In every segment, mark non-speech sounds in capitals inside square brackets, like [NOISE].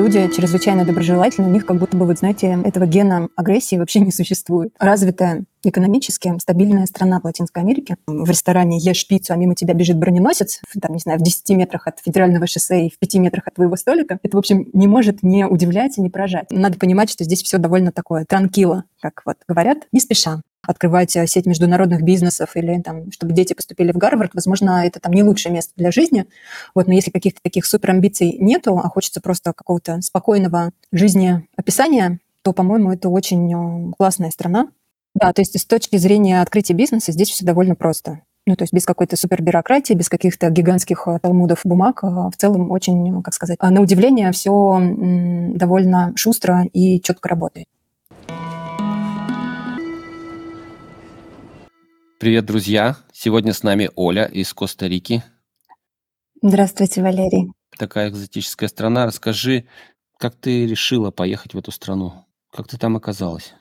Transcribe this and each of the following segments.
люди чрезвычайно доброжелательны, у них как будто бы, вот знаете, этого гена агрессии вообще не существует. Развитая экономически стабильная страна в Латинской Америке. В ресторане ешь пиццу, а мимо тебя бежит броненосец, там, не знаю, в 10 метрах от федерального шоссе и в 5 метрах от твоего столика. Это, в общем, не может не удивлять и не поражать. Надо понимать, что здесь все довольно такое транкило, как вот говорят, не спеша открывать э, сеть международных бизнесов или там, чтобы дети поступили в Гарвард, возможно, это там не лучшее место для жизни. Вот, но если каких-то таких супер амбиций нету, а хочется просто какого-то спокойного жизнеописания, то, по-моему, это очень э, классная страна. Да, то есть с точки зрения открытия бизнеса здесь все довольно просто. Ну, то есть без какой-то супербюрократии, без каких-то гигантских э, талмудов бумаг. В целом очень, как сказать, на удивление все довольно шустро и четко работает. Привет, друзья! Сегодня с нами Оля из Коста-Рики. Здравствуйте, Валерий. Такая экзотическая страна. Расскажи, как ты решила поехать в эту страну? Как ты там оказалась?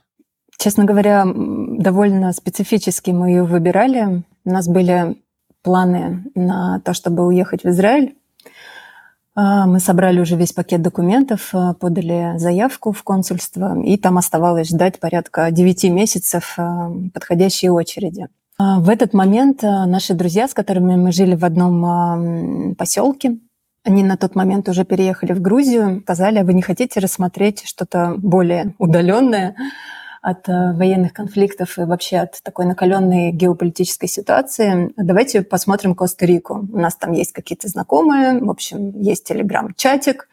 Честно говоря, довольно специфически мы ее выбирали. У нас были планы на то, чтобы уехать в Израиль. А, мы собрали уже весь пакет документов, а, подали заявку в консульство, и там оставалось ждать порядка 9 месяцев а, подходящей очереди. А, в этот момент а, наши друзья, с которыми мы жили в одном поселке, они на тот момент уже переехали в Грузию, сказали, а вы не хотите рассмотреть что-то более удаленное? От э, военных конфликтов и вообще от такой накаленной геополитической ситуации, давайте посмотрим Коста-Рику. У нас там есть какие-то знакомые, в общем, есть телеграм-чатик,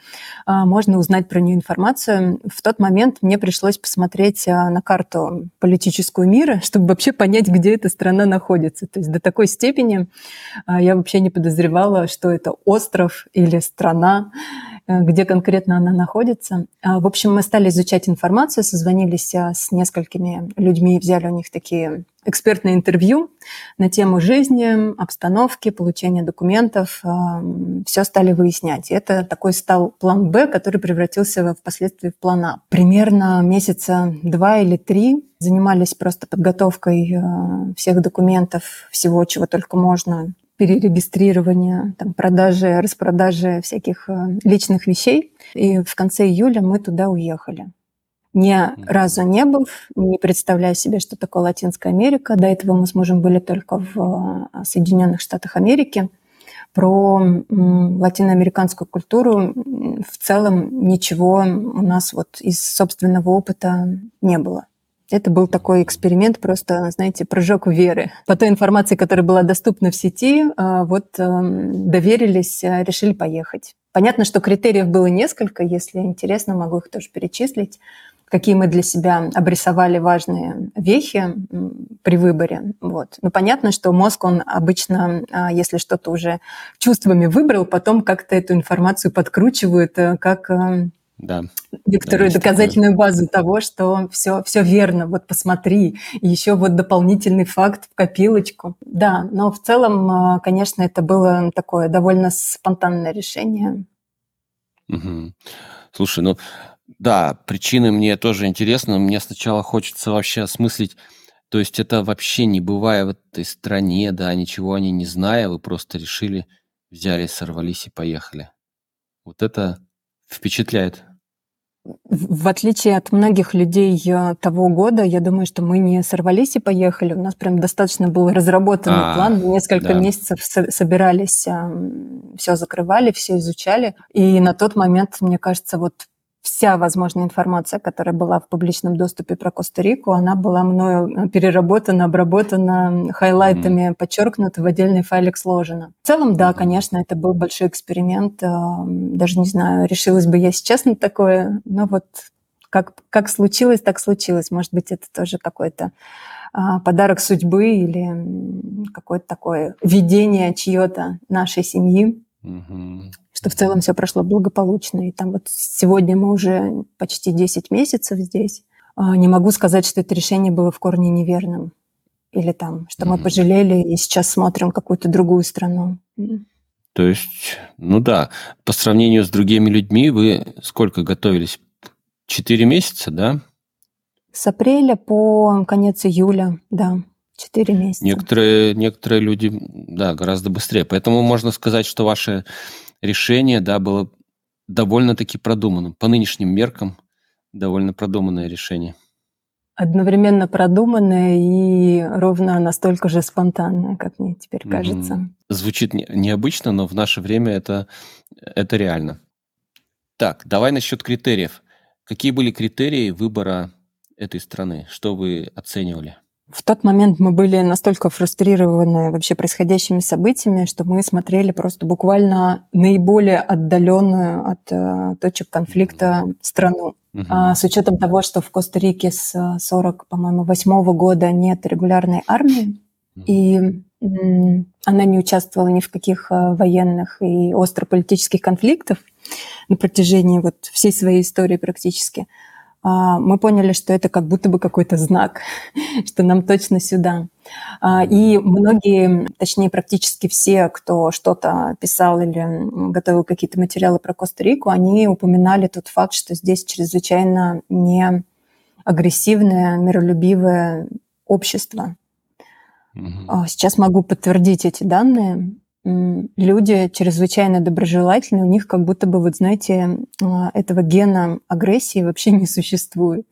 а, можно узнать про нее информацию. В тот момент мне пришлось посмотреть а, на карту политическую мира, [LAUGHS] чтобы вообще понять, где эта страна находится. То есть до такой степени а, я вообще не подозревала, что это остров или страна. Э, где конкретно она находится. А, в общем, мы стали изучать информацию, созвонились а, с несколькими людьми, взяли у них такие экспертные интервью на тему жизни, обстановки, получения документов. А, Все стали выяснять. И это такой стал план «Б», который превратился впоследствии в план «А». Примерно месяца два или три занимались просто подготовкой всех документов, всего, чего только можно перерегистрирования, там, продажи, распродажи всяких э, личных вещей. И в конце июля мы туда уехали. Ни разу не был, не представляя себе, что такое Латинская Америка. До этого мы с мужем были только в э, Соединенных Штатах Америки. Про латиноамериканскую культуру в целом ничего у нас вот из собственного опыта не было. Это был такой эксперимент, просто, знаете, прыжок веры. По той информации, которая была доступна в сети, а, вот эм, доверились, а, решили поехать. Понятно, что критериев было несколько, если интересно, могу их тоже перечислить какие мы для себя обрисовали важные вехи при выборе. Вот. Но понятно, что мозг, он обычно, а, если что-то уже чувствами выбрал, потом как-то эту информацию подкручивает, э, как э, да. некоторую да, доказательную такое. базу того, что все, все верно, вот посмотри, и еще вот дополнительный факт в копилочку. Да, но в целом, а, конечно, это было такое довольно спонтанное решение. Угу. Слушай, ну да, причины мне тоже интересны. Мне сначала хочется вообще осмыслить, то есть это вообще не бывая в этой стране, да, ничего они не зная, вы просто решили, взяли, сорвались и поехали. Вот это впечатляет. В отличие от многих людей э, того года, я думаю, что мы не сорвались и поехали. У нас прям достаточно был разработанный а, план. Мы несколько да. месяцев собирались, все закрывали, все изучали. И на тот момент, мне кажется, вот вся возможная информация, которая была в публичном доступе про Коста-Рику, она была мною э, переработана, обработана, хайлайтами mm-hmm. подчеркнута, в отдельный файлик сложена. В целом, да, конечно, это был большой эксперимент. Э, даже не знаю, решилась бы я сейчас на такое, но вот как, как случилось, так случилось. Может быть, это тоже какой-то а, подарок судьбы или какое-то такое видение чье-то нашей семьи. Угу что в целом все прошло благополучно. И там вот сегодня мы уже почти 10 месяцев здесь. А, не могу сказать, что это решение было в корне неверным. Или там, что мы пожалели и сейчас смотрим какую-то другую страну. То есть, ну да, по сравнению с другими людьми вы сколько готовились? Четыре месяца, да? С апреля по конец июля, да. Четыре месяца. Некоторые, некоторые люди, да, гораздо быстрее. Поэтому можно сказать, что ваше решение, да, было довольно-таки продуманным. По нынешним меркам довольно продуманное решение. Одновременно продуманное и ровно настолько же спонтанное, как мне теперь кажется. Mm-hmm. Звучит не, необычно, но в наше время это, это реально. Так, давай насчет критериев. Какие были критерии выбора этой страны? Что вы оценивали? В тот момент мы были настолько фрустрированы вообще происходящими событиями, что мы смотрели просто буквально наиболее отдаленную от э, точек конфликта страну. Угу. А, с учетом того, что в Коста-Рике с 40, по-моему, восьмого года нет регулярной армии, угу. и она не участвовала ни в каких а, военных и острополитических конфликтов на протяжении вот всей своей истории практически. А, мы поняли, что это как будто бы какой-то знак, [LAUGHS] что нам точно сюда. А, и многие, точнее практически все, кто что-то писал или готовил какие-то материалы про Коста-Рику, они упоминали тот факт, что здесь чрезвычайно не агрессивное, миролюбивое общество. Угу. Сейчас могу подтвердить эти данные люди чрезвычайно доброжелательны, у них как будто бы, вот знаете, а, этого гена агрессии вообще [LAUGHS] не существует.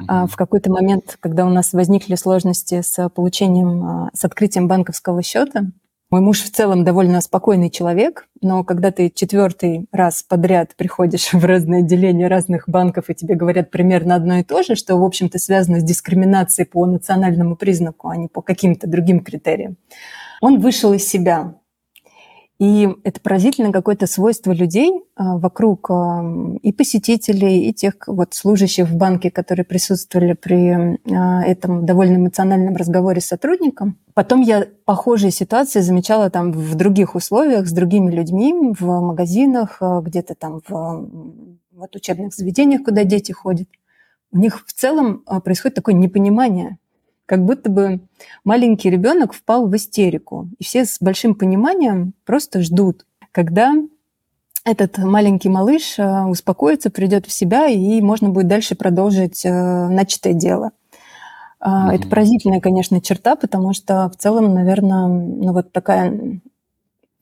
Mm-hmm. В какой-то момент, когда у нас возникли сложности с получением, а, с открытием банковского счета, мой муж в целом довольно спокойный человек, но когда ты четвертый раз подряд приходишь в разные отделения разных банков и тебе говорят примерно одно и то же, что, в общем-то, связано с дискриминацией по национальному признаку, а не по каким-то другим критериям, он вышел из себя. И это поразительно какое-то свойство людей а, вокруг а, и посетителей, и тех вот служащих в банке, которые присутствовали при а, этом довольно эмоциональном разговоре с сотрудником. Потом я похожие ситуации замечала там в других условиях, с другими людьми, в магазинах, где-то там в вот учебных заведениях, куда дети ходят. У них в целом происходит такое непонимание как будто бы маленький ребенок впал в истерику. И все с большим пониманием просто ждут, когда этот маленький малыш э, успокоится, придет в себя, и можно будет дальше продолжить э, начатое дело. Mm-hmm. Это поразительная, конечно, черта, потому что в целом, наверное, ну вот такая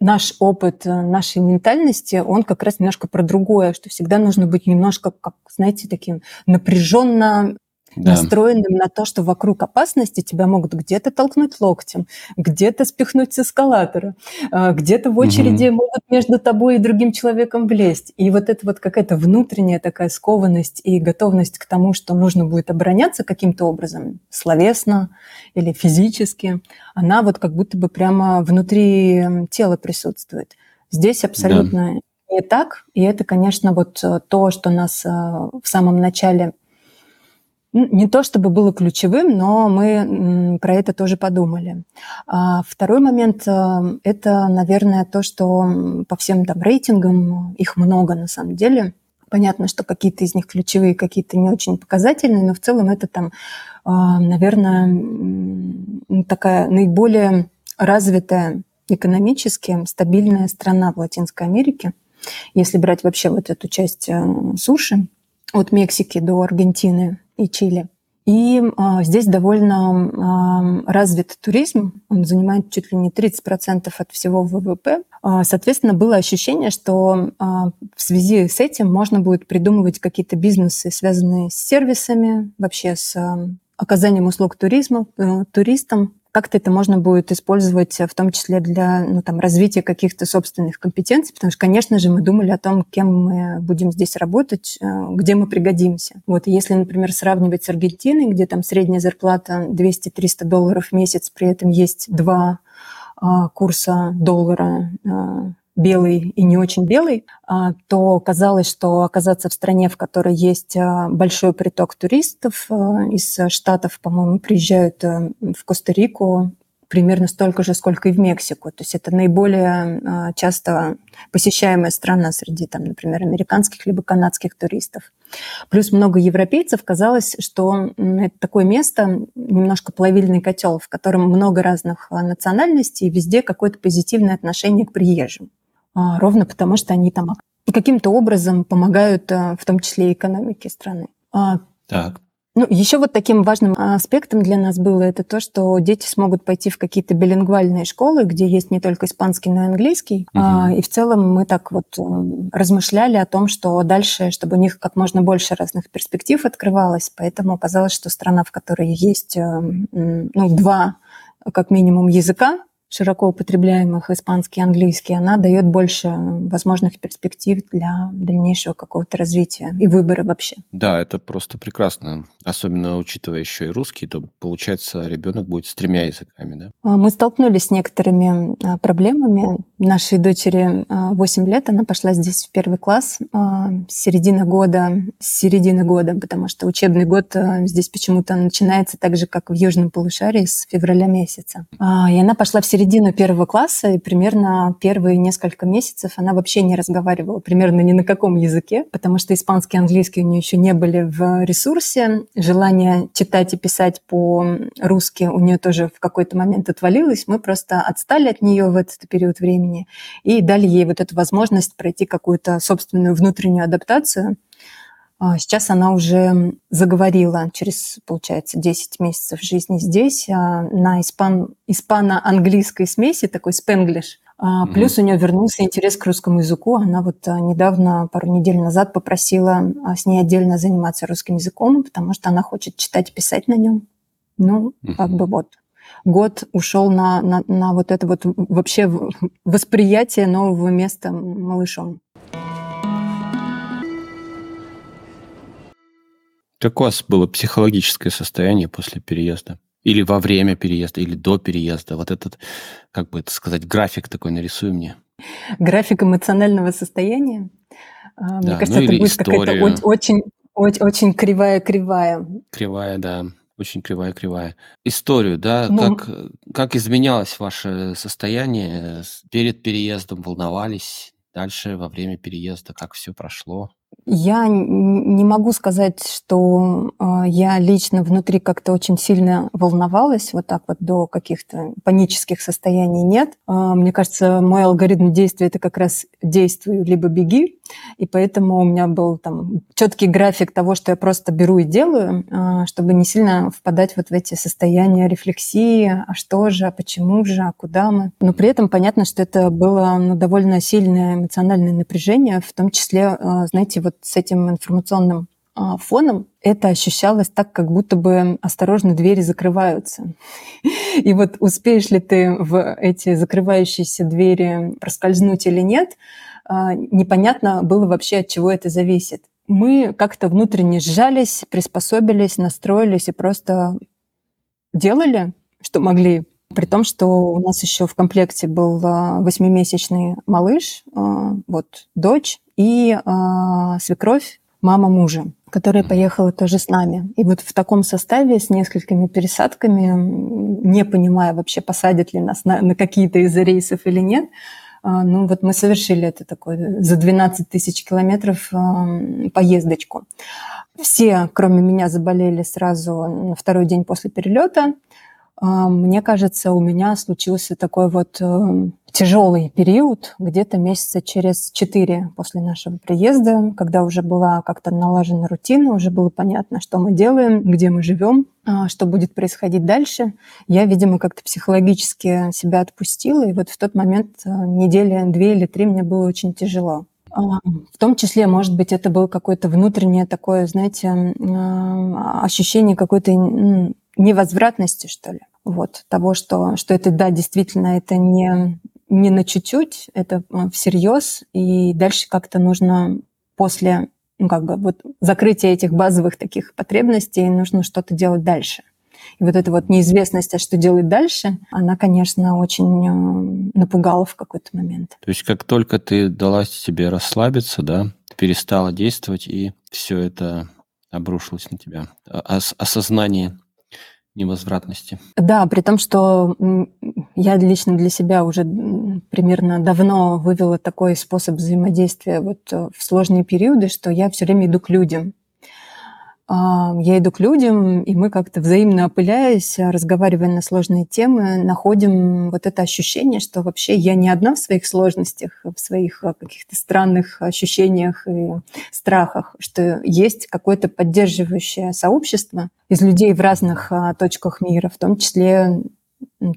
наш опыт э, нашей ментальности, он как раз немножко про другое, что всегда нужно быть немножко, как, знаете, таким напряженно да. настроенным на то, что вокруг опасности тебя могут где-то толкнуть локтем, где-то спихнуть с эскалатора, а, где-то в очереди угу. могут между тобой и другим человеком влезть. И вот это вот какая-то внутренняя такая скованность и готовность к тому, что нужно будет обороняться каким-то образом, словесно или физически, она вот как будто бы прямо внутри тела присутствует. Здесь абсолютно да. не так, и это, конечно, вот э, то, что нас э, в самом начале не то чтобы было ключевым, но мы про это тоже подумали. А второй момент э, – это, наверное, то, что по всем там рейтингам, их много на самом деле, Понятно, что какие-то из них ключевые, какие-то не очень показательные, но в целом это там, а, наверное, такая наиболее развитая экономически стабильная страна в Латинской Америке, если брать вообще вот эту часть э, суши от Мексики до Аргентины и Чили. И а, здесь довольно а, развит туризм, он занимает чуть ли не 30% от всего ВВП. А, соответственно, было ощущение, что а, в связи с этим можно будет придумывать какие-то бизнесы, связанные с сервисами, вообще с а, оказанием услуг туризма, э, туристам, как-то это можно будет использовать в том числе для ну, там, развития каких-то собственных компетенций, потому что, конечно же, мы думали о том, кем мы будем здесь работать, э, где мы пригодимся. Вот, если, например, сравнивать с Аргентиной, где там средняя зарплата 200-300 долларов в месяц, при этом есть два а, курса доллара а, белый и не очень белый, а, то казалось, что оказаться в стране, в которой есть а, большой приток туристов а, из Штатов, по-моему, приезжают в Коста-Рику примерно столько же, сколько и в Мексику. То есть это наиболее часто посещаемая страна среди, там, например, американских либо канадских туристов. Плюс много европейцев казалось, что это такое место, немножко плавильный котел, в котором много разных национальностей, и везде какое-то позитивное отношение к приезжим. А, ровно потому, что они там каким-то образом помогают, а, в том числе и экономике страны. А, так. Ну, еще вот таким важным аспектом для нас было это то, что дети смогут пойти в какие-то билингвальные школы, где есть не только испанский, но и английский. Угу. А, и в целом мы так вот э, размышляли о том, что дальше, чтобы у них как можно больше разных перспектив открывалось. Поэтому оказалось, что страна, в которой есть э, ну, два как минимум языка, широко употребляемых испанский и английский, она дает больше возможных перспектив для дальнейшего какого-то развития и выбора вообще. Да, это просто прекрасно. Особенно учитывая еще и русский, то получается ребенок будет с тремя языками, да? А, мы столкнулись с некоторыми а, проблемами. Нашей дочери 8 а, лет, она пошла здесь в первый класс с середины года, с середины года, потому что учебный год здесь почему-то начинается так же, как в Южном полушарии, с февраля месяца. И она пошла в середину первого класса, и примерно первые несколько месяцев она вообще не разговаривала примерно ни на каком языке, потому что испанский и английский у нее еще не были в ресурсе. Желание читать и писать по-русски у нее тоже в какой-то момент отвалилось. Мы просто отстали от нее в этот период времени и дали ей вот эту возможность пройти какую-то собственную внутреннюю адаптацию – сейчас она уже заговорила через, получается, 10 месяцев жизни здесь а, на испан, испано-английской смеси, такой спенглиш. Mm-hmm. Плюс у нее вернулся интерес к русскому языку. Она вот недавно, пару недель назад, попросила с ней отдельно заниматься русским языком, потому что она хочет читать и писать на нем. Ну, mm-hmm. как бы вот год ушел на, на, на вот это вот вообще [LAUGHS] восприятие нового места малышом. Как у вас было психологическое состояние после переезда? Или во время переезда, или до переезда? Вот этот, как бы это сказать, график такой нарисуй мне. График эмоционального состояния? А, да, мне кажется, ну, это будет какая-то очень, очень, очень кривая-кривая. Кривая, да. Очень кривая-кривая. Историю, да, ну, как, как изменялось ваше состояние перед переездом, волновались, дальше во время переезда, как все прошло? Я не могу сказать, что э, я лично внутри как-то очень сильно волновалась, вот так вот до каких-то панических состояний нет. Э, мне кажется, мой алгоритм действия это как раз действуй либо беги, и поэтому у меня был там четкий график того, что я просто беру и делаю, э, чтобы не сильно впадать вот в эти состояния рефлексии, а что же, а почему же, а куда мы. Но при этом понятно, что это было ну, довольно сильное эмоциональное напряжение, в том числе, знаете, вот с этим информационным а, фоном это ощущалось так, как будто бы осторожно двери закрываются. [LAUGHS] И вот успеешь ли ты в эти закрывающиеся двери проскользнуть или нет, а, непонятно было вообще, от чего это зависит. Мы как-то внутренне сжались, приспособились, настроились и просто делали, что могли. При том, что у нас еще в комплекте был а, восьмимесячный малыш, вот дочь, и э, свекровь, мама мужа, которая поехала тоже с нами. И вот в таком составе с несколькими пересадками, не понимая вообще, посадят ли нас на, на какие-то из рейсов или нет, э, ну вот мы совершили это такое за 12 тысяч километров э, поездочку. Все, кроме меня, заболели сразу на второй день после перелета. Мне кажется, у меня случился такой вот тяжелый период, где-то месяца через четыре после нашего приезда, когда уже была как-то налажена рутина, уже было понятно, что мы делаем, где мы живем, а, что будет происходить дальше. Я, видимо, как-то психологически себя отпустила, и вот в тот момент а, недели две или три мне было очень тяжело. А, в том числе, может быть, это было какое-то внутреннее такое, знаете, ощущение какой-то невозвратности, что ли вот, того, что, что это, да, действительно, это не, не на чуть-чуть, это а, всерьез, и дальше как-то нужно после ну, как бы вот закрытия этих базовых таких потребностей нужно что-то делать дальше. И вот эта вот неизвестность, а что делать дальше, она, конечно, очень а, напугала в какой-то момент. То есть как только ты дала себе расслабиться, да, перестала действовать, и все это обрушилось на тебя. Ос- осознание невозвратности. Да, при том, что я лично для себя уже примерно давно вывела такой способ взаимодействия вот э, в сложные периоды, что я все время иду к людям. А, я иду к людям, и мы как-то взаимно опыляясь, разговаривая на сложные темы, находим вот это ощущение, что вообще я не одна в своих сложностях, в своих а, каких-то странных ощущениях и страхах, что есть какое-то поддерживающее сообщество из людей в разных а, точках мира, в том числе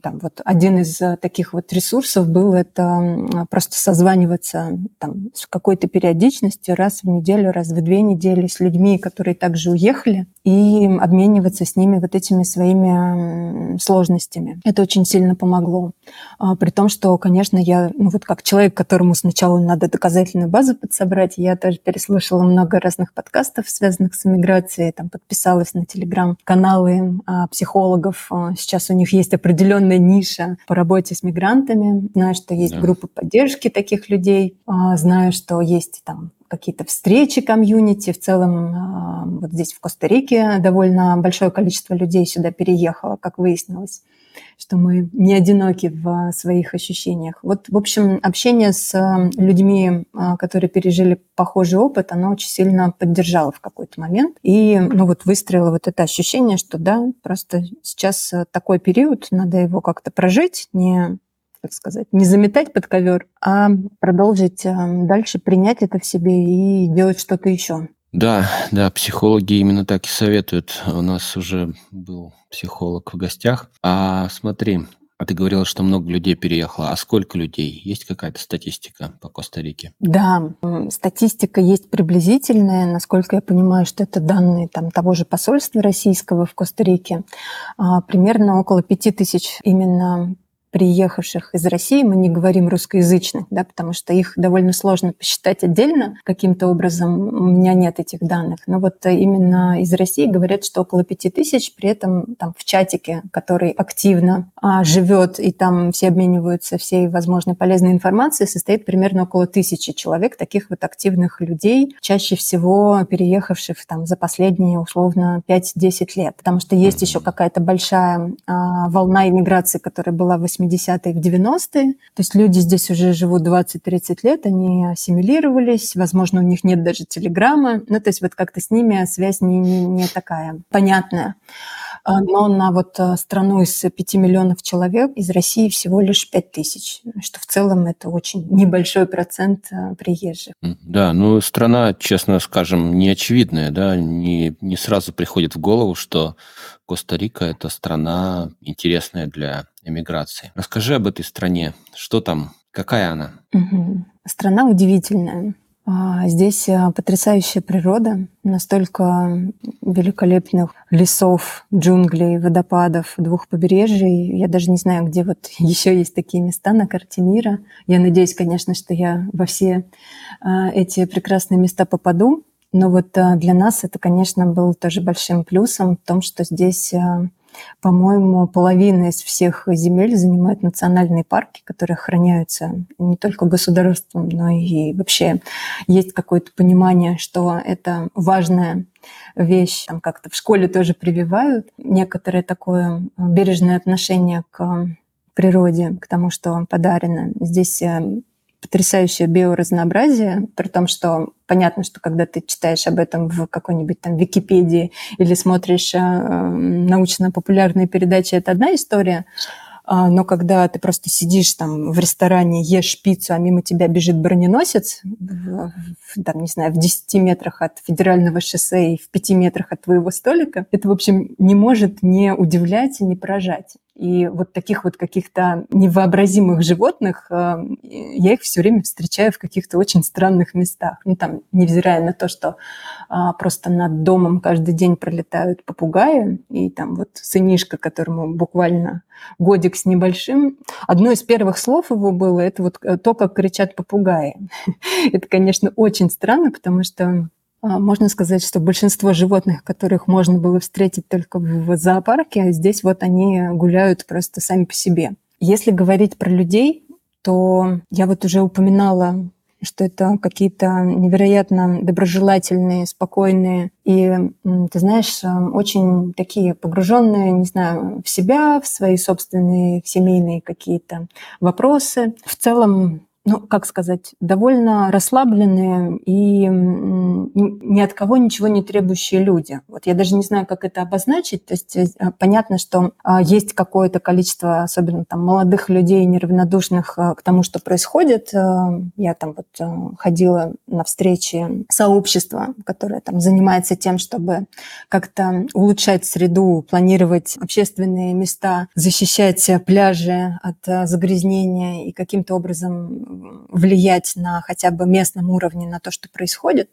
там вот один из э, таких вот ресурсов был это просто созваниваться там с какой-то периодичностью раз в неделю, раз в две недели с людьми, которые также уехали, и обмениваться с ними вот этими своими сложностями. Это очень сильно помогло. А, при том, что, конечно, я, ну вот как человек, которому сначала надо доказательную базу подсобрать, я тоже переслушала много разных подкастов, связанных с иммиграцией, там подписалась на телеграм-каналы а, психологов. А, сейчас у них есть определенная ниша по работе с мигрантами. Знаю, что есть да. группы поддержки таких людей. Знаю, что есть там какие-то встречи комьюнити. В целом а, вот здесь в Коста-Рике довольно большое количество людей сюда переехало, как выяснилось, что мы не одиноки в своих ощущениях. Вот, в общем, общение с а, людьми, а, которые пережили похожий опыт, оно очень сильно поддержало в какой-то момент. И ну, вот выстроило вот это ощущение, что да, просто сейчас такой период, надо его как-то прожить, не так сказать, не заметать под ковер, а продолжить дальше принять это в себе и делать что-то еще. Да, да, психологи именно так и советуют. У нас уже был психолог в гостях. А смотри, а ты говорила, что много людей переехало. А сколько людей? Есть какая-то статистика по Коста-Рике? Да, статистика есть приблизительная. Насколько я понимаю, что это данные там, того же посольства российского в Коста-Рике. А, примерно около пяти тысяч именно приехавших из России, мы не говорим русскоязычных, да, потому что их довольно сложно посчитать отдельно. Каким-то образом, у меня нет этих данных. Но вот именно из России говорят, что около пяти тысяч, при этом там в чатике, который активно а, живет и там все обмениваются всей возможной полезной информацией, состоит примерно около тысячи человек, таких вот активных людей, чаще всего переехавших там за последние условно 5-10 лет, потому что есть еще какая-то большая а, волна иммиграции, которая была в 80-е, в 90-е. То есть люди здесь уже живут 20-30 лет, они ассимилировались, возможно, у них нет даже телеграммы. Ну, то есть вот как-то с ними связь не, не, не такая понятная. А, но на вот а, страну из 5 миллионов человек из России всего лишь 5 тысяч, что в целом это очень небольшой процент а, приезжих. Да, ну страна, честно скажем, неочевидная, да, не, не сразу приходит в голову, что Коста-Рика – это страна интересная для эмиграции. Расскажи об этой стране. Что там? Какая она? Угу. Страна удивительная. А, здесь а, потрясающая природа, настолько великолепных лесов, джунглей, водопадов, двух побережий. Я даже не знаю, где вот [LAUGHS] еще есть такие места на карте мира. Я надеюсь, конечно, что я во все а, эти прекрасные места попаду. Но вот для нас это, конечно, был тоже большим плюсом в том, что здесь по-моему, половина из всех земель занимают национальные парки, которые охраняются не только государством, но и вообще есть какое-то понимание, что это важная вещь. Там как-то в школе тоже прививают некоторое такое бережное отношение к природе, к тому, что подарено. Здесь э, потрясающее биоразнообразие, при том, что понятно, что когда ты читаешь об этом в какой-нибудь там Википедии или смотришь э, научно-популярные передачи, это одна история, а, но когда ты просто сидишь там в ресторане, ешь пиццу, а мимо тебя бежит броненосец, в, там, не знаю, в 10 метрах от федерального шоссе и в 5 метрах от твоего столика, это, в общем, не может не удивлять и не поражать. И вот таких вот каких-то невообразимых животных, э, я их все время встречаю в каких-то очень странных местах. Ну, там, невзирая на то, что а, просто над домом каждый день пролетают попугаи, и там вот сынишка, которому буквально годик с небольшим, одно из первых слов его было, это вот э, то, как кричат попугаи. [LAUGHS] Это, конечно, очень странно, потому что можно сказать, что большинство животных, которых можно было встретить только в зоопарке, здесь вот они гуляют просто сами по себе. Если говорить про людей, то я вот уже упоминала, что это какие-то невероятно доброжелательные, спокойные и, ты знаешь, очень такие погруженные, не знаю, в себя, в свои собственные семейные какие-то вопросы. В целом ну, как сказать, довольно расслабленные и ни от кого ничего не требующие люди. Вот я даже не знаю, как это обозначить. То есть э, понятно, что а, есть какое-то количество, особенно там молодых людей, неравнодушных э, к тому, что происходит. Э, я там вот ходила на встречи сообщества, которое там занимается тем, чтобы как-то улучшать среду, планировать общественные места, защищать пляжи от загрязнения и каким-то образом влиять на хотя бы местном уровне на то, что происходит.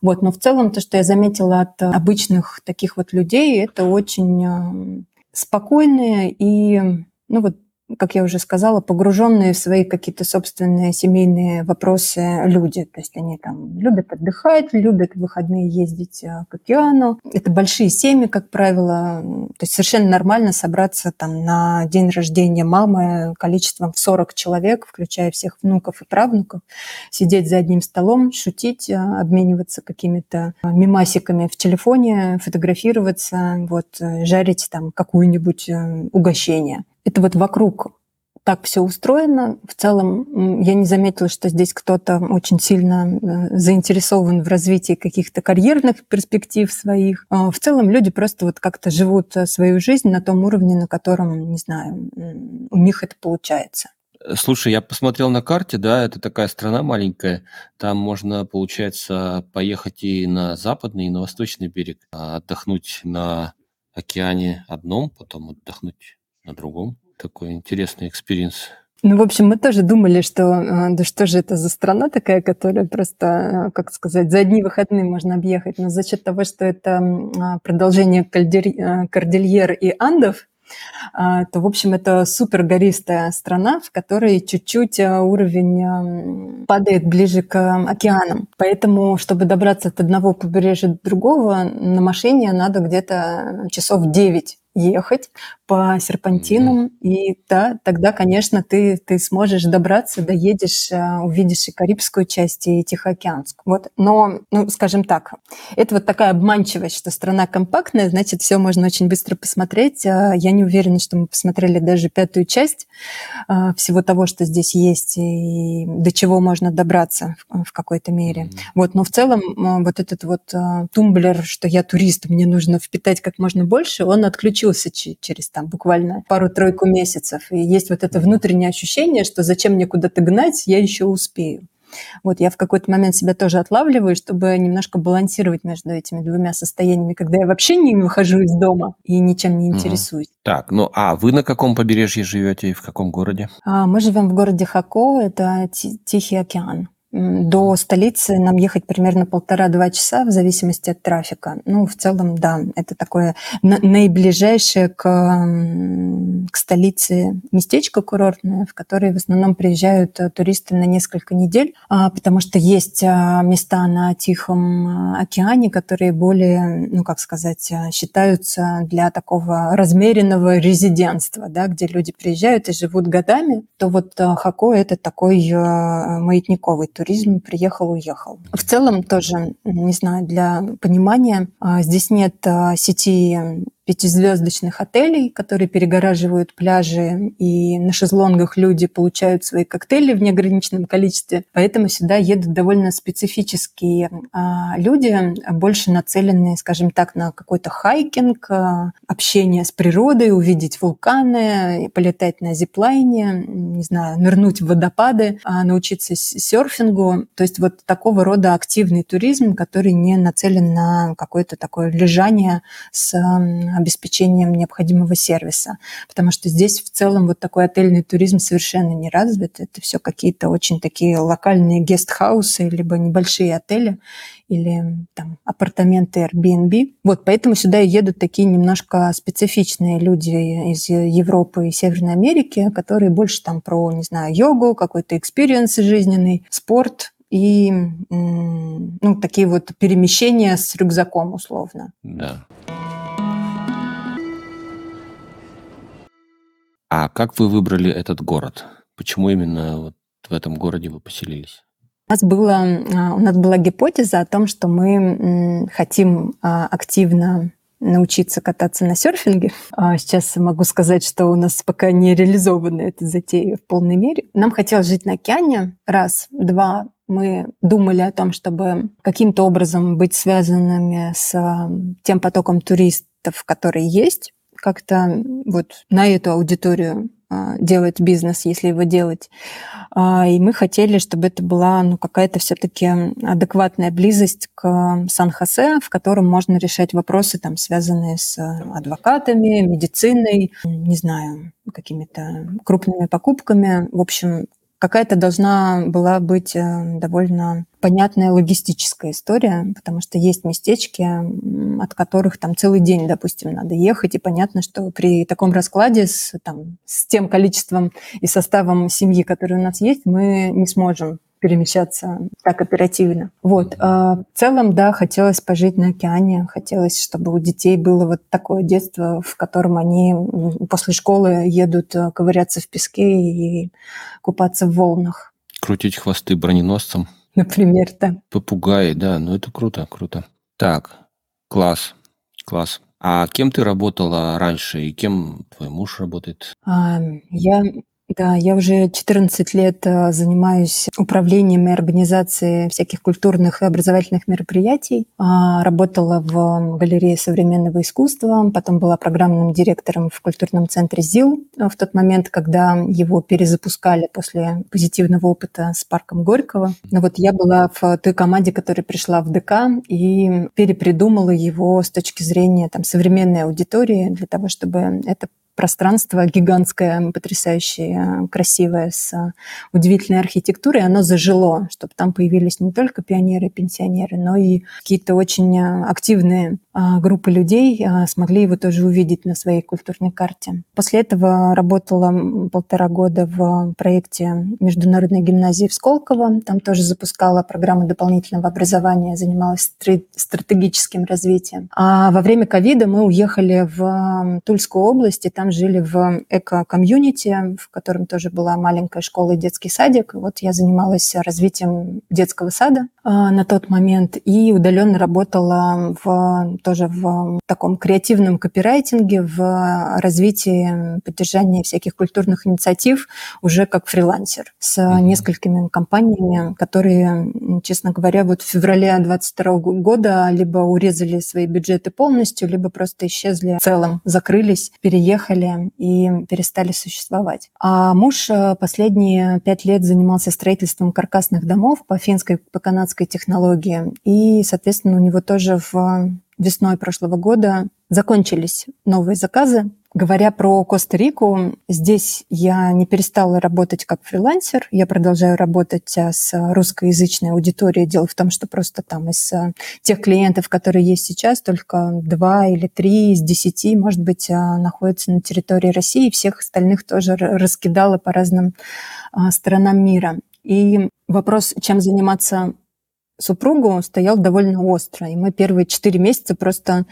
Вот, но в целом то, что я заметила от обычных таких вот людей, это очень э, спокойные и, ну вот как я уже сказала, погруженные в свои какие-то собственные семейные вопросы люди. То есть они там любят отдыхать, любят в выходные ездить э, к океану. Это большие семьи, как правило. То есть совершенно нормально собраться там на день рождения мамы количеством в 40 человек, включая всех внуков и правнуков, сидеть за одним столом, шутить, э, обмениваться какими-то мимасиками в телефоне, фотографироваться, вот, э, жарить там какое-нибудь угощение это вот вокруг так все устроено. В целом я не заметила, что здесь кто-то очень сильно э, заинтересован в развитии каких-то карьерных перспектив своих. А в целом люди просто вот как-то живут э, свою жизнь на том уровне, на котором, не знаю, у них это получается. Слушай, я посмотрел на карте, да, это такая страна маленькая, там можно, получается, поехать и на западный, и на восточный берег, а отдохнуть на океане одном, потом отдохнуть на другом. Такой интересный experience. Ну, в общем, мы тоже думали, что а, да что же это за страна такая, которая просто, а, как сказать, за одни выходные можно объехать. Но за счет того, что это а, продолжение Кордильер и Андов, то, в общем, это супер гористая страна, в которой чуть-чуть уровень падает ближе к океанам. Поэтому, чтобы добраться от одного побережья до другого, на машине надо где-то часов 9 ехать по серпантинам, mm-hmm. и да, тогда, конечно, ты, ты сможешь добраться, доедешь, э, увидишь и Карибскую часть, и Тихоокеанскую. Вот. Но, ну, скажем так, это вот такая обманчивость, что страна компактная, значит, все можно очень быстро посмотреть. Э, я не уверена, что мы посмотрели даже пятую часть э, всего того, что здесь есть, и до чего можно добраться в какой-то мере. Mm-hmm. Вот. Но в целом вот этот вот тумблер, что я турист, мне нужно впитать как можно больше, он отключился через там буквально пару-тройку месяцев. И есть вот это внутреннее ощущение, что зачем мне куда-то гнать, я еще успею. Вот я в какой-то момент себя тоже отлавливаю, чтобы немножко балансировать между этими двумя состояниями, когда я вообще не выхожу из дома и ничем не интересуюсь. Угу. Так, ну а вы на каком побережье живете и в каком городе? А, мы живем в городе Хако, это Тихий океан. До столицы нам ехать примерно полтора-два часа в зависимости от трафика. Ну, в целом, да, это такое наиближайшее к, к столице местечко курортное, в которое в основном приезжают э, туристы на несколько недель, а, потому что есть а, места на Тихом а, океане, которые более, ну, как сказать, считаются для такого размеренного резидентства, да, где люди приезжают и живут годами, то вот Хако – это такой маятниковый туризм приехал-уехал. В целом тоже, не знаю, для понимания, а, здесь нет а, сети пятизвездочных отелей, которые перегораживают пляжи, и на шезлонгах люди получают свои коктейли в неограниченном количестве. Поэтому сюда едут довольно специфические а, люди, больше нацеленные, скажем так, на какой-то хайкинг, а, общение с природой, увидеть вулканы, полетать на зиплайне, не знаю, нырнуть в водопады, а, научиться серфингу. То есть вот такого рода активный туризм, который не нацелен на какое-то такое лежание с обеспечением необходимого сервиса. Потому что здесь в целом вот такой отельный туризм совершенно не развит. Это все какие-то очень такие локальные гестхаусы, либо небольшие отели или там апартаменты Airbnb. Вот поэтому сюда едут такие немножко специфичные люди из Европы и Северной Америки, которые больше там про, не знаю, йогу, какой-то experience жизненный, спорт, и ну, такие вот перемещения с рюкзаком условно. Да. А как вы выбрали этот город? Почему именно вот в этом городе вы поселились? У нас, было, а, у нас была гипотеза о том, что мы хотим а, активно научиться кататься на серфинге. А сейчас могу сказать, что у нас пока не реализована эта затея в полной мере. Нам хотелось жить на океане. Раз. Два мы думали о том, чтобы каким-то образом быть связанными с тем потоком туристов, который есть, как-то вот на эту аудиторию а, делать бизнес, если его делать. А, и мы хотели, чтобы это была ну, какая-то все-таки адекватная близость к Сан-Хосе, в котором можно решать вопросы, там, связанные с адвокатами, медициной, не знаю, какими-то крупными покупками. В общем, какая-то должна была быть э, довольно понятная логистическая история, потому что есть местечки, от которых там целый день, допустим, надо ехать, и понятно, что при таком раскладе с, там, с тем количеством и составом семьи, который у нас есть, мы не сможем перемещаться так оперативно. Вот. А в целом, да, хотелось пожить на океане, хотелось, чтобы у детей было вот такое детство, в котором они после школы едут э, ковыряться в песке и купаться в волнах. Крутить хвосты броненосцам. Например, да. Попугаи, да, ну это круто, круто. Так, класс, класс. А кем ты работала раньше и кем твой муж работает? Я да, я уже 14 лет э, занимаюсь управлением и организацией всяких культурных и образовательных мероприятий. А, работала в галерее современного искусства, потом была программным директором в культурном центре ЗИЛ в тот момент, когда его перезапускали после позитивного опыта с парком Горького. Но вот я была в той команде, которая пришла в ДК и перепридумала его с точки зрения там, современной аудитории для того, чтобы это пространство гигантское, потрясающее, красивое, с удивительной архитектурой, оно зажило, чтобы там появились не только пионеры пенсионеры, но и какие-то очень активные а, группы людей а, смогли его тоже увидеть на своей культурной карте. После этого работала полтора года в проекте Международной гимназии в Сколково. Там тоже запускала программу дополнительного образования, занималась стратегическим развитием. А во время ковида мы уехали в Тульскую область, и там жили в эко-комьюнити, в котором тоже была маленькая школа и детский садик. Вот я занималась развитием детского сада на тот момент и удаленно работала в тоже в таком креативном копирайтинге, в развитии, поддержании всяких культурных инициатив уже как фрилансер с mm-hmm. несколькими компаниями, которые, честно говоря, вот в феврале 2022 года либо урезали свои бюджеты полностью, либо просто исчезли в целом, закрылись, переехали и перестали существовать. А муж э, последние пять лет занимался строительством каркасных домов по финской, по канадской технологии. И, соответственно, у него тоже в весной прошлого года закончились новые заказы. Говоря про Коста-Рику, здесь я не перестала работать как фрилансер. Я продолжаю работать а, с русскоязычной аудиторией. Дело в том, что просто там из а, тех клиентов, которые есть сейчас, только два или три из десяти, может быть, находятся на территории России. Всех остальных тоже раскидала по разным сторонам мира. И вопрос, чем заниматься супругу стоял довольно остро. И мы первые четыре месяца просто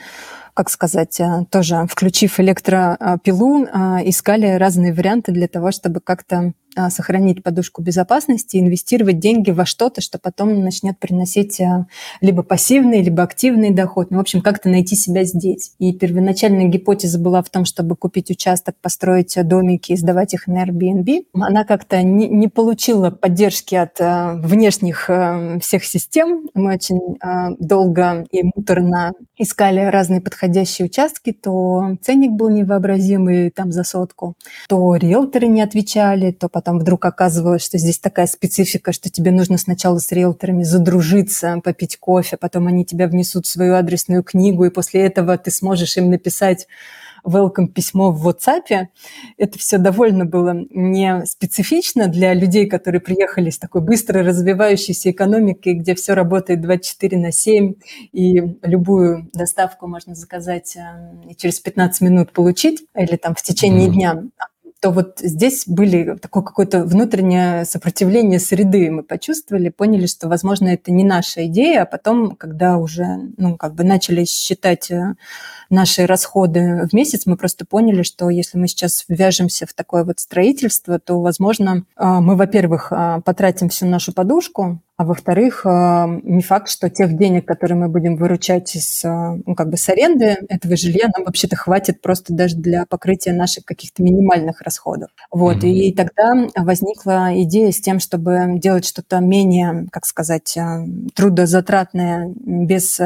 как сказать, э, тоже включив электропилу, э, искали разные варианты для того, чтобы как-то сохранить подушку безопасности, инвестировать деньги во что-то, что потом начнет приносить либо пассивный, либо активный доход. Ну, в общем, как-то найти себя здесь. И первоначальная гипотеза была в том, чтобы купить участок, построить домики и сдавать их на Airbnb. Она как-то не, не получила поддержки от внешних всех систем. Мы очень долго и муторно искали разные подходящие участки, то ценник был невообразимый там за сотку, то риэлторы не отвечали, то потом вдруг оказывалось, что здесь такая специфика, что тебе нужно сначала с риэлторами задружиться, попить кофе, потом они тебя внесут в свою адресную книгу, и после этого ты сможешь им написать welcome письмо в WhatsApp. Это все довольно было не специфично для людей, которые приехали с такой быстро развивающейся экономикой, где все работает 24 на 7, и любую доставку можно заказать э, и через 15 минут получить, или там в течение mm-hmm. дня то вот здесь были такое какое-то внутреннее сопротивление среды. Мы почувствовали, поняли, что, возможно, это не наша идея, а потом, когда уже, ну, как бы начали считать э, наши расходы в месяц, мы просто поняли, что если мы сейчас вяжемся в такое вот строительство, то, возможно, э, мы, во-первых, э, потратим всю нашу подушку, А во-вторых, э, не факт, что тех денег, которые мы будем выручать из, э, ну, как бы с аренды этого жилья, нам вообще-то хватит просто даже для покрытия наших каких-то минимальных расходов. Вот. Mm-hmm. И тогда возникла идея с тем, чтобы делать что-то менее, как сказать, трудозатратное, без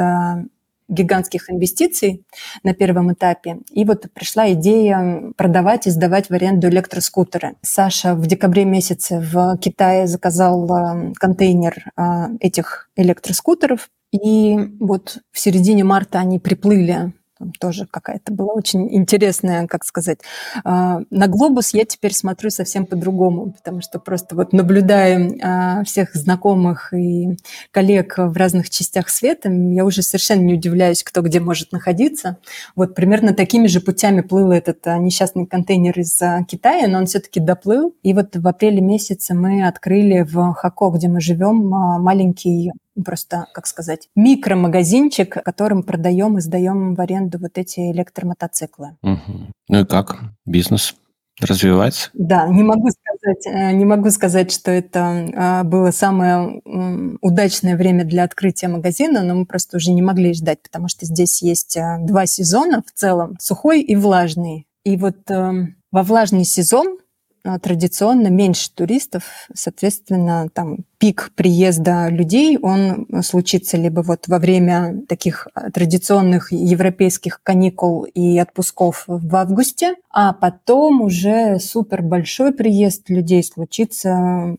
гигантских инвестиций на первом этапе. И вот пришла идея продавать и сдавать в аренду электроскутеры. Саша в декабре месяце в Китае заказал э, контейнер э, этих электроскутеров. И вот в середине марта они приплыли там тоже какая-то была очень интересная, как сказать. А, на глобус я теперь смотрю совсем по-другому, потому что просто вот наблюдая а, всех знакомых и коллег в разных частях света, я уже совершенно не удивляюсь, кто где может находиться. Вот примерно такими же путями плыл этот а, несчастный контейнер из Китая, но он все-таки доплыл. И вот в апреле месяце мы открыли в Хако, где мы живем, маленький просто, как сказать, микромагазинчик, которым продаем и сдаем в аренду вот эти электромотоциклы. Угу. Ну и как? Бизнес? развивается? Да, не могу сказать, э, не могу сказать, что это а, было самое удачное время для открытия магазина, но мы просто уже не могли ждать, потому что здесь есть а, два сезона в целом, сухой и влажный. И вот эм, во влажный сезон традиционно меньше туристов, соответственно, там пик приезда людей, он случится либо вот во время таких а, традиционных европейских каникул и отпусков в августе, а потом уже супер большой приезд людей случится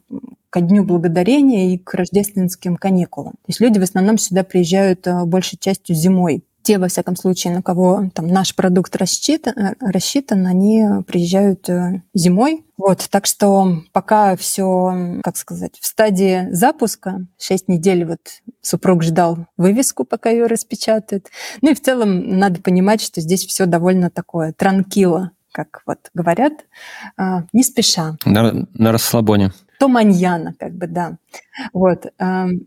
ко Дню Благодарения и к рождественским каникулам. То есть люди в основном сюда приезжают а, большей частью зимой те, во всяком случае, на кого там наш продукт рассчитан, э, рассчитан они приезжают э, зимой. Вот, так что пока все, как сказать, в стадии запуска, 6 недель вот супруг ждал вывеску, пока ее распечатают. Ну и в целом надо понимать, что здесь все довольно такое транкило, как вот говорят, а, не спеша. На, на расслабоне то маньяна, как бы, да. Вот.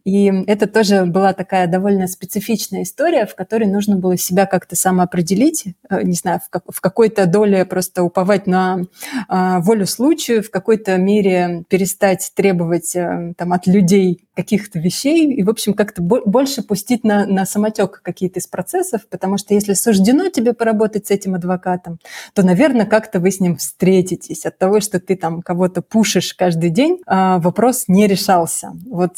И это тоже была такая довольно специфичная история, в которой нужно было себя как-то самоопределить, э, не знаю, в, как, в какой-то доле просто уповать на а, волю случая, в какой-то мере перестать требовать э, там, от людей каких-то вещей и, в общем, как-то больше пустить на, на самотек какие-то из процессов, потому что если суждено тебе поработать с этим адвокатом, то, наверное, как-то вы с ним встретитесь. От того, что ты там кого-то пушишь каждый день, а, вопрос не решался. Вот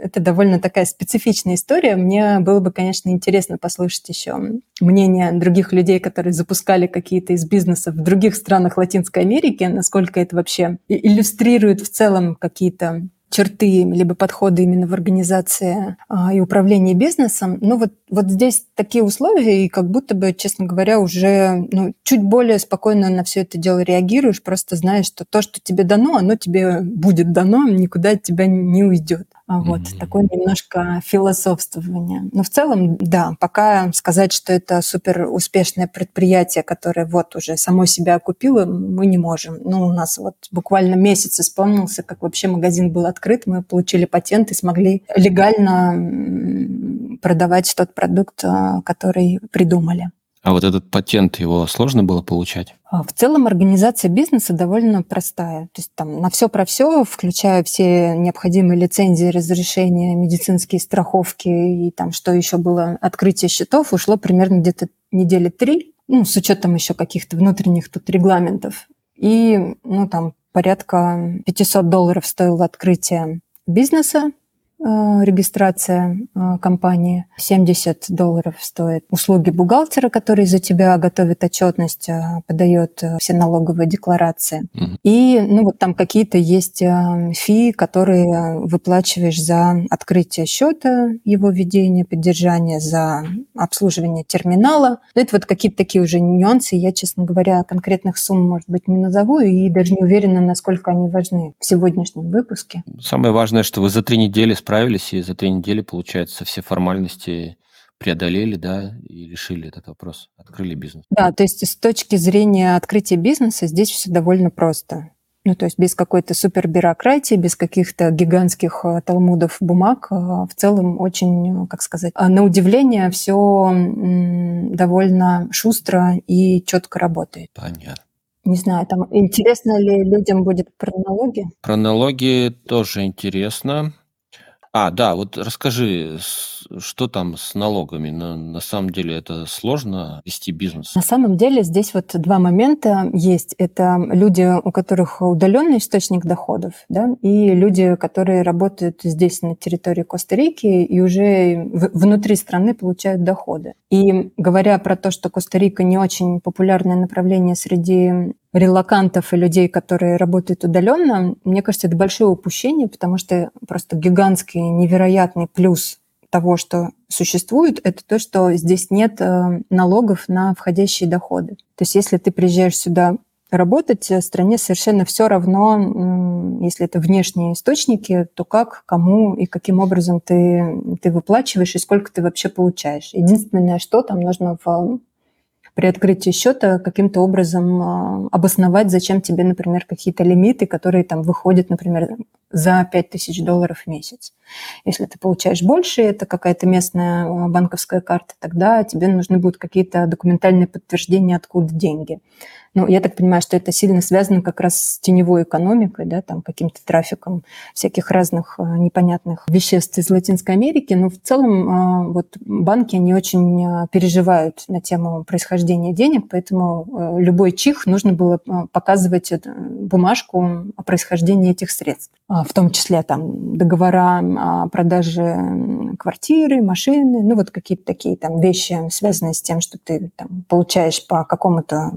это довольно такая специфичная история. Мне было бы, конечно, интересно послушать еще мнение других людей, которые запускали какие-то из бизнесов в других странах Латинской Америки, насколько это вообще иллюстрирует в целом какие-то черты либо подходы именно в организации а, и управлении бизнесом. Ну вот, вот здесь такие условия, и как будто бы, честно говоря, уже ну, чуть более спокойно на все это дело реагируешь, просто знаешь, что то, что тебе дано, оно тебе будет дано, никуда от тебя не уйдет. Вот, mm-hmm. такое немножко философствование. Но в целом, да, пока сказать, что это супер успешное предприятие, которое вот уже само себя окупило, мы не можем. Ну, у нас вот буквально месяц исполнился, как вообще магазин был открыт, мы получили патент и смогли легально продавать тот продукт, а, который придумали. А вот этот патент, его сложно было получать? А, в целом организация бизнеса довольно простая. То есть там на все про все, включая все необходимые лицензии, разрешения, медицинские страховки и там что еще было, открытие счетов, ушло примерно где-то недели три, ну, с учетом еще каких-то внутренних тут регламентов. И, ну, там порядка 500 долларов стоило открытие бизнеса, регистрация э, компании. 70 долларов стоит услуги бухгалтера, который за тебя готовит отчетность, э, подает все налоговые декларации. Mm-hmm. И ну, вот там какие-то есть фи, которые выплачиваешь за открытие счета, его ведение, поддержание, за обслуживание терминала. Это вот какие-то такие уже нюансы. Я, честно говоря, конкретных сумм, может быть, не назову и даже не уверена, насколько они важны в сегодняшнем выпуске. Самое важное, что вы за три недели справились, и за три недели, получается, все формальности преодолели, да, и решили этот вопрос, открыли бизнес. Да, то есть с точки зрения открытия бизнеса здесь все довольно просто. Ну, то есть без какой-то супербюрократии, без каких-то гигантских э, талмудов бумаг, э, в целом очень, как сказать, на удивление все довольно шустро и четко работает. Понятно. Не знаю, там интересно ли людям будет про налоги? Про налоги тоже интересно. А, да, вот расскажи, что там с налогами? На, на самом деле это сложно вести бизнес? На самом деле здесь вот два момента есть. Это люди, у которых удаленный источник доходов, да, и люди, которые работают здесь на территории Коста-Рики и уже внутри страны получают доходы. И говоря про то, что Коста-Рика не очень популярное направление среди релакантов и людей, которые работают удаленно, мне кажется, это большое упущение, потому что просто гигантский, невероятный плюс того, что существует, это то, что здесь нет э, налогов на входящие доходы. То есть если ты приезжаешь сюда работать, э, стране совершенно все равно, если это внешние источники, то как, кому и каким образом ты, ты выплачиваешь и сколько ты вообще получаешь. Единственное, что там нужно в при открытии счета каким-то образом а, обосновать, зачем тебе, например, какие-то лимиты, которые там выходят, например, за 5000 долларов в месяц. Если ты получаешь больше, это какая-то местная а, банковская карта, тогда тебе нужны будут какие-то документальные подтверждения, откуда деньги. Ну, я так понимаю, что это сильно связано как раз с теневой экономикой, да, там каким-то трафиком всяких разных а, непонятных веществ из Латинской Америки. Но в целом а, вот банки, они очень а, переживают на тему происхождения денег, поэтому любой чих нужно было показывать бумажку о происхождении этих средств. В том числе там договора о продаже квартиры, машины, ну вот какие-то такие там вещи, связанные с тем, что ты там, получаешь по какому-то Э,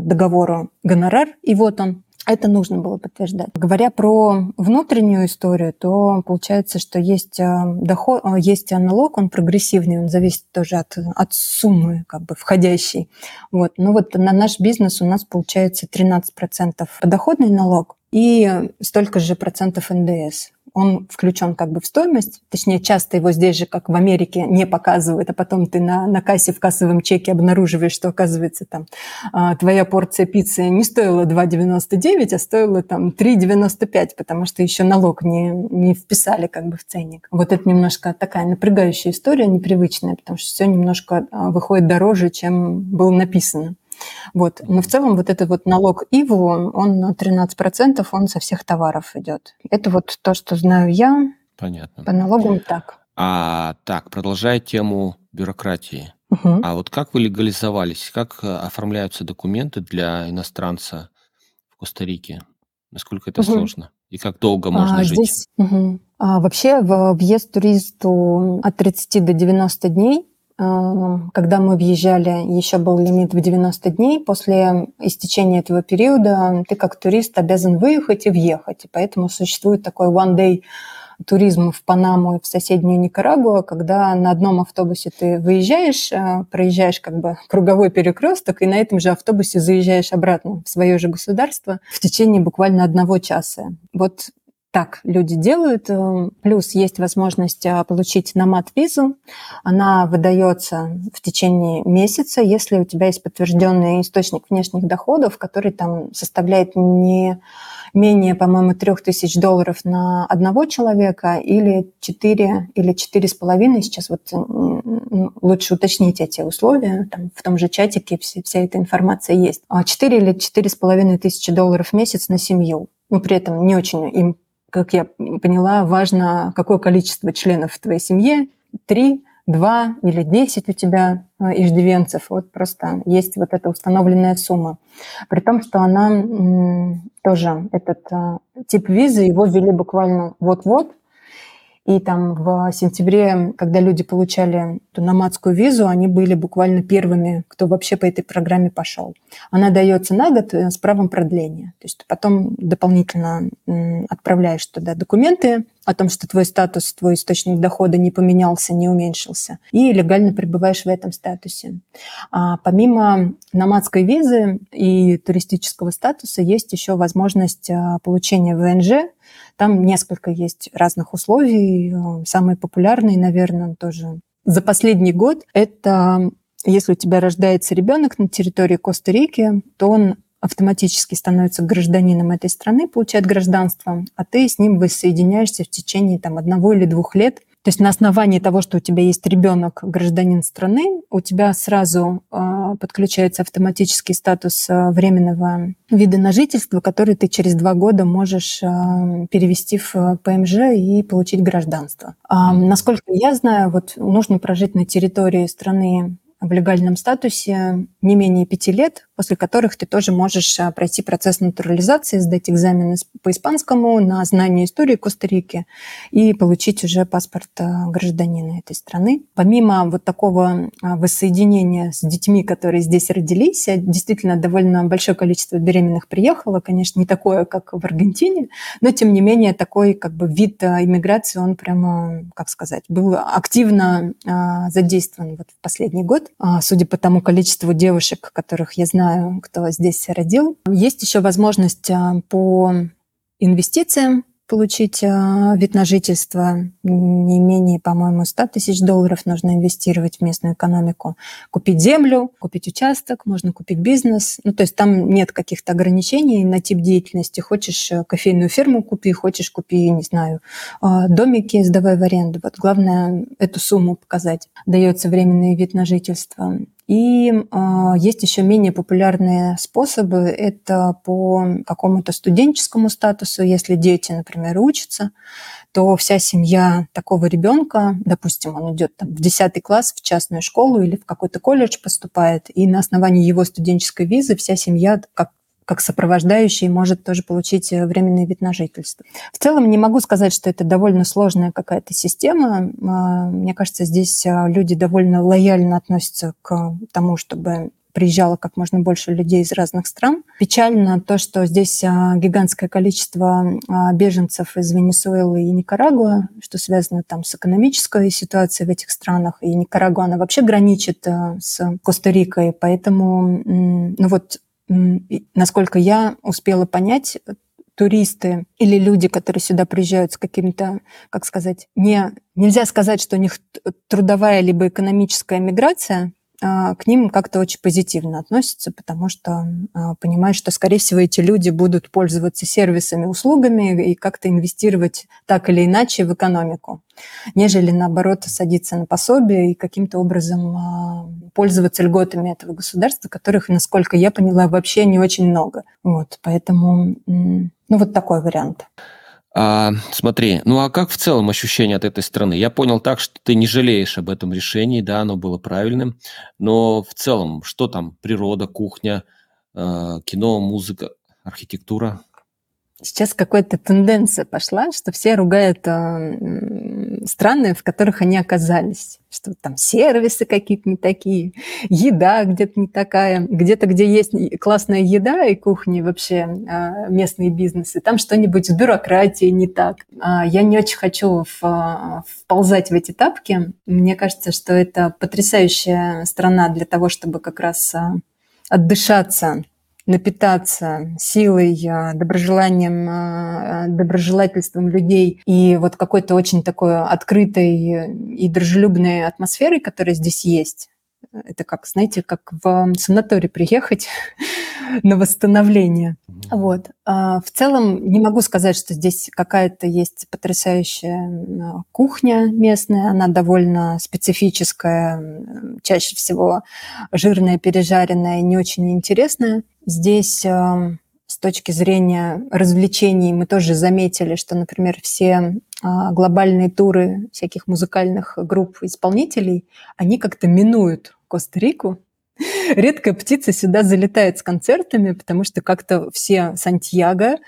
договору гонорар, и вот он. Это нужно было подтверждать. Говоря про внутреннюю историю, то получается, что есть э, доход, э, есть налог, он прогрессивный, он зависит тоже от, от суммы как бы входящей. Вот. Но вот на наш бизнес у нас получается 13% подоходный налог и столько же процентов НДС он включен как бы в стоимость, точнее, часто его здесь же, как в Америке, не показывают, а потом ты на, на кассе в кассовом чеке обнаруживаешь, что, оказывается, там а, твоя порция пиццы не стоила 2,99, а стоила там 3,95, потому что еще налог не, не вписали как бы в ценник. Вот это немножко такая напрягающая история, непривычная, потому что все немножко а, выходит дороже, чем было написано. Вот. Но в целом вот этот вот налог ИВУ, он на 13%, он со всех товаров идет. Это вот то, что знаю я. Понятно. По налогам так. А так, продолжая тему бюрократии. Угу. А вот как вы легализовались? Как э, оформляются документы для иностранца в Коста-Рике? Насколько это угу. сложно? И как долго можно а, жить? Здесь, угу. а, вообще въезд туристу от 30 до 90 дней когда мы въезжали, еще был лимит в 90 дней. После истечения этого периода ты как турист обязан выехать и въехать. И поэтому существует такой one-day туризм в Панаму и в соседнюю Никарагуа, когда на одном автобусе ты выезжаешь, э, проезжаешь как бы круговой перекресток, и на этом же автобусе заезжаешь обратно в свое же государство в течение буквально одного часа. Вот так люди делают. Э, плюс есть возможность э, получить намат-визу. Она выдается в течение месяца, если у тебя есть подтвержденный источник внешних доходов, который там составляет не менее, по-моему, трех тысяч долларов на одного человека или 4 или четыре с половиной. Сейчас вот лучше уточнить эти условия. Там, в том же чатике вся, вся эта информация есть. 4 а или четыре с половиной тысячи долларов в месяц на семью. Но при этом не очень им как я поняла, важно, какое количество членов в твоей семье. Три, два или десять у тебя э, иждивенцев. Вот просто есть вот эта установленная сумма. При том, что она тоже, этот э, тип визы, его ввели буквально вот-вот, и там в сентябре, когда люди получали эту номадскую визу, они были буквально первыми, кто вообще по этой программе пошел. Она дается на год э, с правом продления. То есть потом дополнительно отправляешь туда документы о том, что твой статус, твой источник дохода не поменялся, не уменьшился, и легально пребываешь в этом статусе. А помимо номадской визы и туристического статуса есть еще возможность а, получения ВНЖ, там несколько есть разных условий. Самые популярные, наверное, тоже за последний год это если у тебя рождается ребенок на территории Коста-Рики, то он автоматически становится гражданином этой страны, получает гражданство, а ты с ним воссоединяешься в течение там, одного или двух лет то есть на основании того, что у тебя есть ребенок, гражданин страны, у тебя сразу э, подключается автоматический статус временного вида на жительство, который ты через два года можешь перевести в ПМЖ и получить гражданство. Насколько я знаю, вот нужно прожить на территории страны в легальном статусе не менее пяти лет, после которых ты тоже можешь а, пройти процесс натурализации, сдать экзамены по испанскому на знание истории Коста-Рики и получить уже паспорт а, гражданина этой страны. Помимо вот такого а, воссоединения с детьми, которые здесь родились, действительно довольно большое количество беременных приехало, конечно, не такое, как в Аргентине, но тем не менее такой как бы вид иммиграции, он прямо, как сказать, был активно задействован вот в последний год. Судя по тому количеству девушек, которых я знаю, знаю, кто здесь родил. Есть еще возможность а, по инвестициям получить а, вид на жительство. Не менее, по-моему, 100 тысяч долларов нужно инвестировать в местную экономику. Купить землю, купить участок, можно купить бизнес. Ну, то есть там нет каких-то ограничений на тип деятельности. Хочешь э, кофейную ферму купи, хочешь купи, не знаю, а, домики сдавай в аренду. Вот главное эту сумму показать. Дается временный вид на жительство. И э, есть еще менее популярные способы. Это по какому-то студенческому статусу. Если дети, например, учатся, то вся семья такого ребенка, допустим, он идет там, в 10 класс в частную школу или в какой-то колледж поступает, и на основании его студенческой визы вся семья как как сопровождающий может тоже получить э, временный вид на жительство. В целом не могу сказать, что это довольно сложная какая-то система. А, мне кажется, здесь а, люди довольно лояльно относятся к тому, чтобы приезжало как можно больше людей из разных стран. Печально то, что здесь а, гигантское количество беженцев из Венесуэлы и Никарагуа, что связано там с экономической ситуацией в этих странах. И Никарагуа, она вообще граничит с Коста-Рикой, поэтому ну вот насколько я успела понять, туристы или люди, которые сюда приезжают с каким-то, как сказать, не, нельзя сказать, что у них трудовая либо экономическая миграция, к ним как-то очень позитивно относятся, потому что а, понимают, что, скорее всего, эти люди будут пользоваться сервисами, услугами и как-то инвестировать так или иначе в экономику, нежели, наоборот, садиться на пособие и каким-то образом а, пользоваться льготами этого государства, которых, насколько я поняла, вообще не очень много. Вот, поэтому, ну, вот такой вариант. А, смотри, ну а как в целом ощущение от этой страны? Я понял так, что ты не жалеешь об этом решении, да, оно было правильным, но в целом, что там, природа, кухня, э, кино, музыка, архитектура? Сейчас какая-то тенденция пошла, что все ругают э, страны, в которых они оказались. Что там сервисы какие-то не такие, еда где-то не такая. Где-то, где есть классная еда и кухни вообще э, местные бизнесы, там что-нибудь с бюрократией не так. Э, я не очень хочу в, вползать в эти тапки. Мне кажется, что это потрясающая страна для того, чтобы как раз э, отдышаться напитаться силой, а, доброжеланием, а, а, доброжелательством людей и вот какой-то очень такой открытой и дружелюбной атмосферой, которая здесь есть. Это как, знаете, как в санаторий приехать [LAUGHS] на восстановление. Вот. В целом не могу сказать, что здесь какая-то есть потрясающая кухня местная. Она довольно специфическая, чаще всего жирная, пережаренная, не очень интересная. Здесь с точки зрения развлечений мы тоже заметили, что, например, все глобальные туры всяких музыкальных групп исполнителей, они как-то минуют Коста-Рику, [LAUGHS] редкая птица сюда залетает с концертами, потому что как-то все Сантьяго,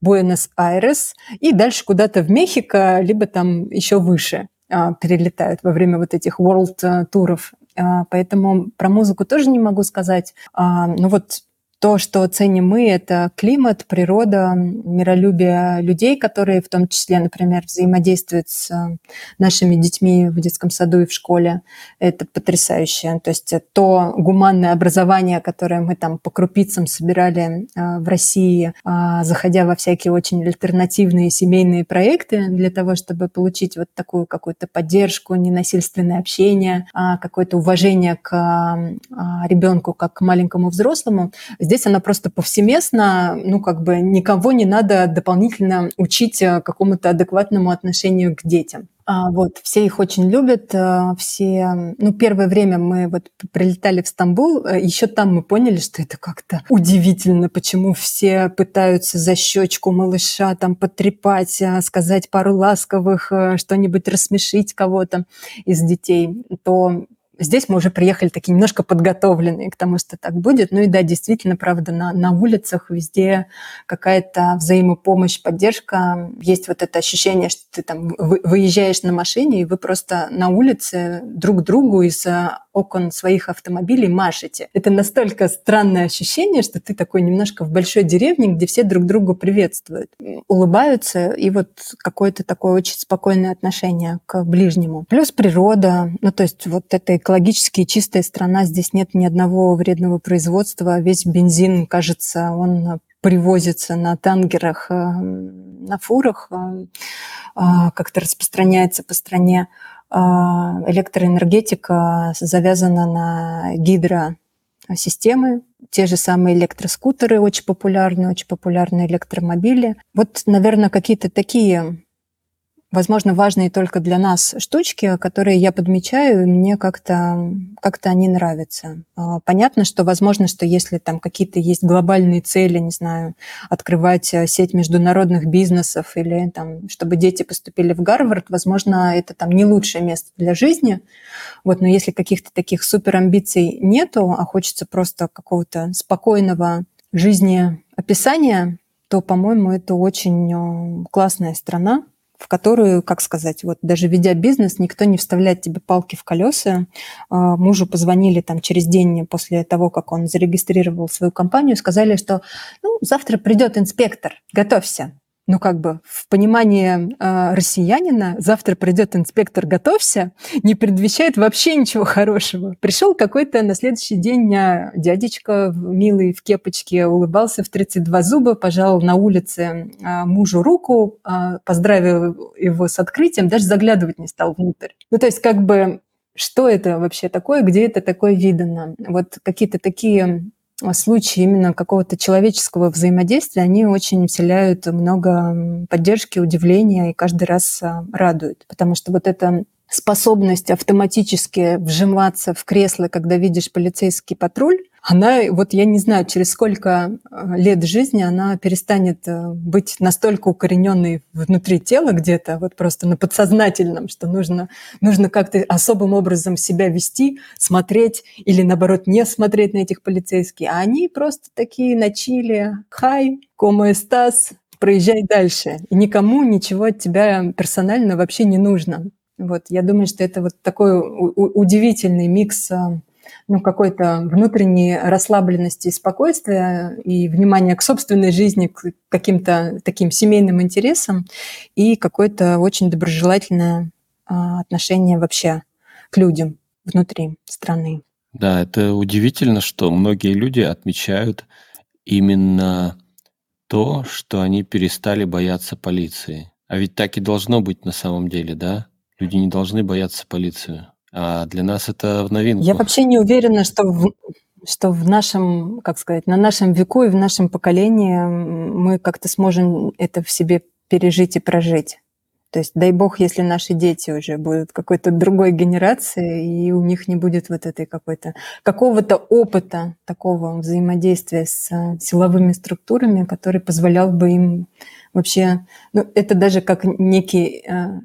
Буэнос-Айрес и дальше куда-то в Мехико, либо там еще выше а, перелетают во время вот этих world туров. А, поэтому про музыку тоже не могу сказать. А, ну вот то, что ценим мы, это климат, природа, миролюбие людей, которые в том числе, например, взаимодействуют с э, нашими детьми в детском саду и в школе. Это потрясающе. То есть то гуманное образование, которое мы там по крупицам собирали э, в России, а, заходя во всякие очень альтернативные семейные проекты для того, чтобы получить вот такую какую-то поддержку, ненасильственное общение, а, какое-то уважение к а, ребенку как к маленькому взрослому – здесь она просто повсеместно, ну, как бы никого не надо дополнительно учить э, какому-то адекватному отношению к детям. А, вот, все их очень любят, э, все, ну, первое время мы вот прилетали в Стамбул, э, еще там мы поняли, что это как-то удивительно, почему все пытаются за щечку малыша там потрепать, сказать пару ласковых, что-нибудь рассмешить кого-то из детей, то Здесь мы уже приехали такие немножко подготовленные к тому, что так будет. Ну и да, действительно, правда, на, на улицах везде какая-то взаимопомощь, поддержка. Есть вот это ощущение, что ты там выезжаешь на машине, и вы просто на улице друг другу из окон своих автомобилей машете. Это настолько странное ощущение, что ты такой немножко в большой деревне, где все друг другу приветствуют, улыбаются, и вот какое-то такое очень спокойное отношение к ближнему. Плюс природа, ну то есть вот эта экологически чистая страна, здесь нет ни одного вредного производства, весь бензин, кажется, он привозится на тангерах, э, на фурах, э, а, как-то распространяется по стране. Электроэнергетика завязана на гидросистемы, те же самые электроскутеры очень популярны, очень популярны электромобили. Вот, наверное, какие-то такие возможно, важные только для нас штучки, которые я подмечаю, и мне как-то как они нравятся. А, понятно, что возможно, что если там какие-то есть глобальные цели, не знаю, открывать э, сеть международных бизнесов или там, чтобы дети поступили в Гарвард, возможно, это там не лучшее место для жизни. Вот, но если каких-то таких супер амбиций нету, а хочется просто какого-то спокойного жизни описания, то, по-моему, это очень э, классная страна, в которую, как сказать, вот даже ведя бизнес, никто не вставляет тебе палки в колеса. А, мужу позвонили там через день после того, как он зарегистрировал свою компанию, сказали, что ну, завтра придет инспектор, готовься ну, как бы в понимании э, россиянина завтра придет инспектор, готовься, не предвещает вообще ничего хорошего. Пришел какой-то на следующий день а, дядечка милый в кепочке, улыбался в 32 зуба, пожал на улице э, мужу руку, э, поздравил его с открытием, даже заглядывать не стал внутрь. Ну, то есть как бы что это вообще такое, где это такое видано? Вот какие-то такие случаи именно какого-то человеческого взаимодействия, они очень вселяют много поддержки, удивления и каждый раз а, радуют. Потому что вот эта способность автоматически вжиматься в кресло, когда видишь полицейский патруль, она, вот я не знаю, через сколько э, лет жизни она перестанет э, быть настолько укорененной внутри тела где-то, вот просто на подсознательном, что нужно, нужно как-то особым образом себя вести, смотреть или, наоборот, не смотреть на этих полицейских. А они просто такие на чили, хай, комо проезжай дальше. И никому ничего от тебя персонально вообще не нужно. Вот, я думаю, что это вот такой удивительный микс э, ну, какой-то внутренней расслабленности и спокойствия, и внимания к собственной жизни, к каким-то таким семейным интересам, и какое-то очень доброжелательное а, отношение вообще к людям внутри страны. Да, это удивительно, что многие люди отмечают именно то, что они перестали бояться полиции. А ведь так и должно быть на самом деле, да? Люди не должны бояться полицию. А для нас это в новинку. Я вообще не уверена, что в, что в нашем, как сказать, на нашем веку и в нашем поколении мы как-то сможем это в себе пережить и прожить. То есть, дай бог, если наши дети уже будут какой-то другой генерации, и у них не будет вот этой какой-то какого-то опыта такого взаимодействия с силовыми структурами, который позволял бы им вообще, ну, это даже как некий э,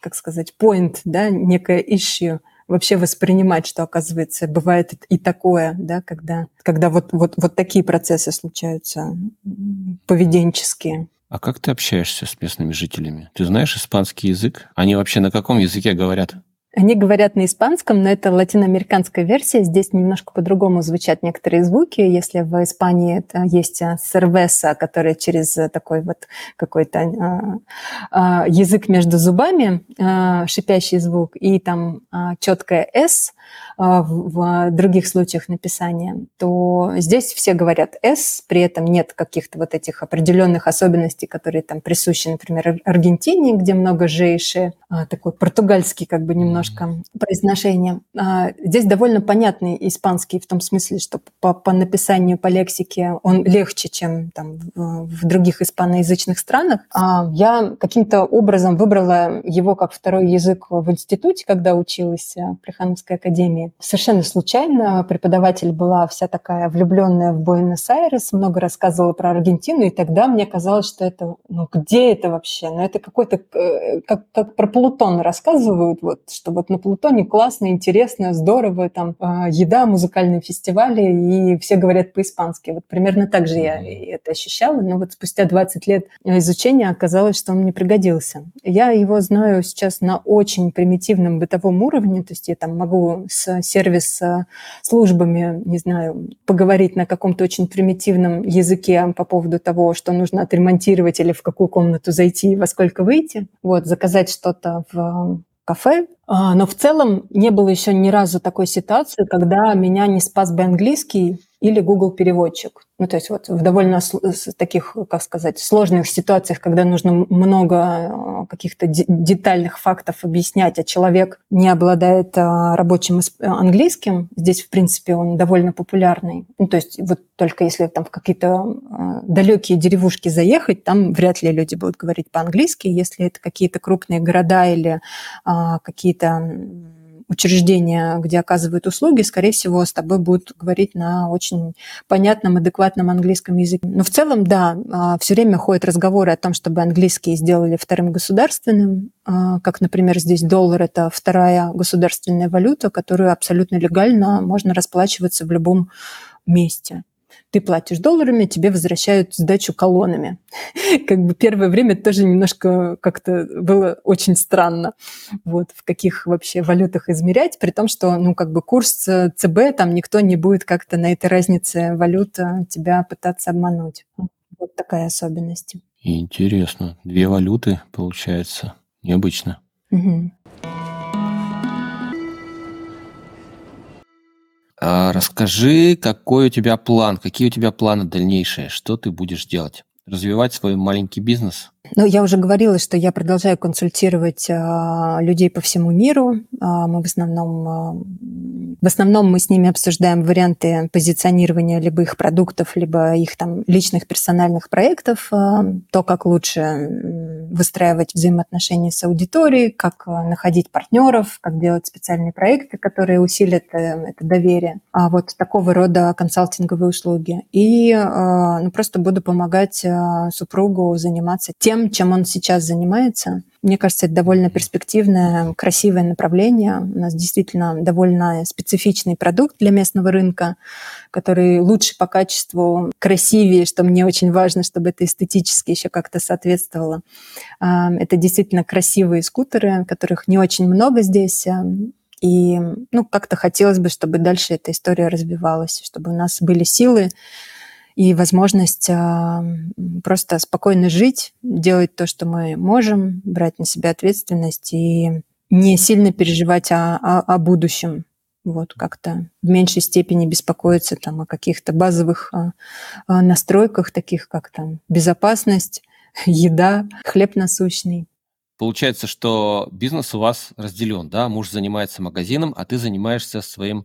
как сказать, point, да, некое issue, вообще воспринимать, что, оказывается, бывает и такое, да, когда, когда вот, вот, вот такие процессы случаются поведенческие. А как ты общаешься с местными жителями? Ты знаешь испанский язык? Они вообще на каком языке говорят? Они говорят на испанском, но это латиноамериканская версия. Здесь немножко по-другому звучат некоторые звуки. Если в Испании это есть сервеса, который через такой вот какой-то а, а, язык между зубами, а, шипящий звук, и там четкое «с», в других случаях написания, то здесь все говорят «с», при этом нет каких-то вот этих определенных особенностей, которые там присущи, например, Аргентине, где много «жейши», такой португальский как бы немного немножко произношение. А, здесь довольно понятный испанский в том смысле, что по, по написанию, по лексике он легче, чем там, в, других испаноязычных странах. А я каким-то образом выбрала его как второй язык в институте, когда училась в Плехановской академии. Совершенно случайно преподаватель была вся такая влюбленная в Буэнос-Айрес, много рассказывала про Аргентину, и тогда мне казалось, что это, ну где это вообще? Ну это какой-то, э, как, как про Плутон рассказывают, вот, что вот на Плутоне классно, интересно, здорово, там а, еда, музыкальные фестивали, и все говорят по-испански. Вот примерно так же я это ощущала, но вот спустя 20 лет изучения оказалось, что он мне пригодился. Я его знаю сейчас на очень примитивном бытовом уровне, то есть я там могу с сервис-службами, не знаю, поговорить на каком-то очень примитивном языке по поводу того, что нужно отремонтировать или в какую комнату зайти и во сколько выйти. Вот, заказать что-то в кафе. А, но в целом не было еще ни разу такой ситуации, когда меня не спас бы английский или Google переводчик. Ну, то есть вот в довольно таких, как сказать, сложных ситуациях, когда нужно много э, каких-то детальных фактов объяснять, а человек не обладает э, рабочим английским, здесь, в принципе, он довольно популярный. Ну, то есть вот только если там в какие-то э, далекие деревушки заехать, там вряд ли люди будут говорить по-английски. Если это какие-то крупные города или какие-то учреждения, где оказывают услуги, скорее всего, с тобой будут говорить на очень понятном, адекватном английском языке. Но в целом, да, а, все время ходят разговоры о том, чтобы английский сделали вторым государственным, а, как, например, здесь доллар – это вторая государственная валюта, которую абсолютно легально можно расплачиваться в любом месте ты платишь долларами, тебе возвращают сдачу колоннами. [LAUGHS] Как бы первое время тоже немножко как-то было очень странно, вот, в каких вообще валютах измерять, при том, что, ну, как бы курс ЦБ, там никто не будет как-то на этой разнице валюта тебя пытаться обмануть. Вот такая особенность. Интересно. Две валюты, получается. Необычно. Угу. Расскажи, какой у тебя план, какие у тебя планы дальнейшие, что ты будешь делать? Развивать свой маленький бизнес? Ну, я уже говорила, что я продолжаю консультировать а, людей по всему миру. А, мы в основном, а, в основном мы с ними обсуждаем варианты позиционирования либо их продуктов, либо их там личных персональных проектов, а, то, как лучше выстраивать взаимоотношения с аудиторией, как находить партнеров, как делать специальные проекты, которые усилят э, это доверие. А вот такого рода консалтинговые услуги. И а, ну, просто буду помогать а, супругу заниматься тем, тем, чем он сейчас занимается. Мне кажется, это довольно перспективное, красивое направление. У нас действительно довольно специфичный продукт для местного рынка, который лучше по качеству, красивее, что мне очень важно, чтобы это эстетически еще как-то соответствовало. А, это действительно красивые скутеры, которых не очень много здесь. А, и ну, как-то хотелось бы, чтобы дальше эта история развивалась, чтобы у нас были силы и возможность а, просто спокойно жить, делать то, что мы можем, брать на себя ответственность и не сильно переживать о, о, о будущем. Вот как-то в меньшей степени беспокоиться там о каких-то базовых а, а, настройках, таких как там безопасность, [LAUGHS] еда, хлеб насущный. Получается, что бизнес у вас разделен, да? Муж занимается магазином, а ты занимаешься своим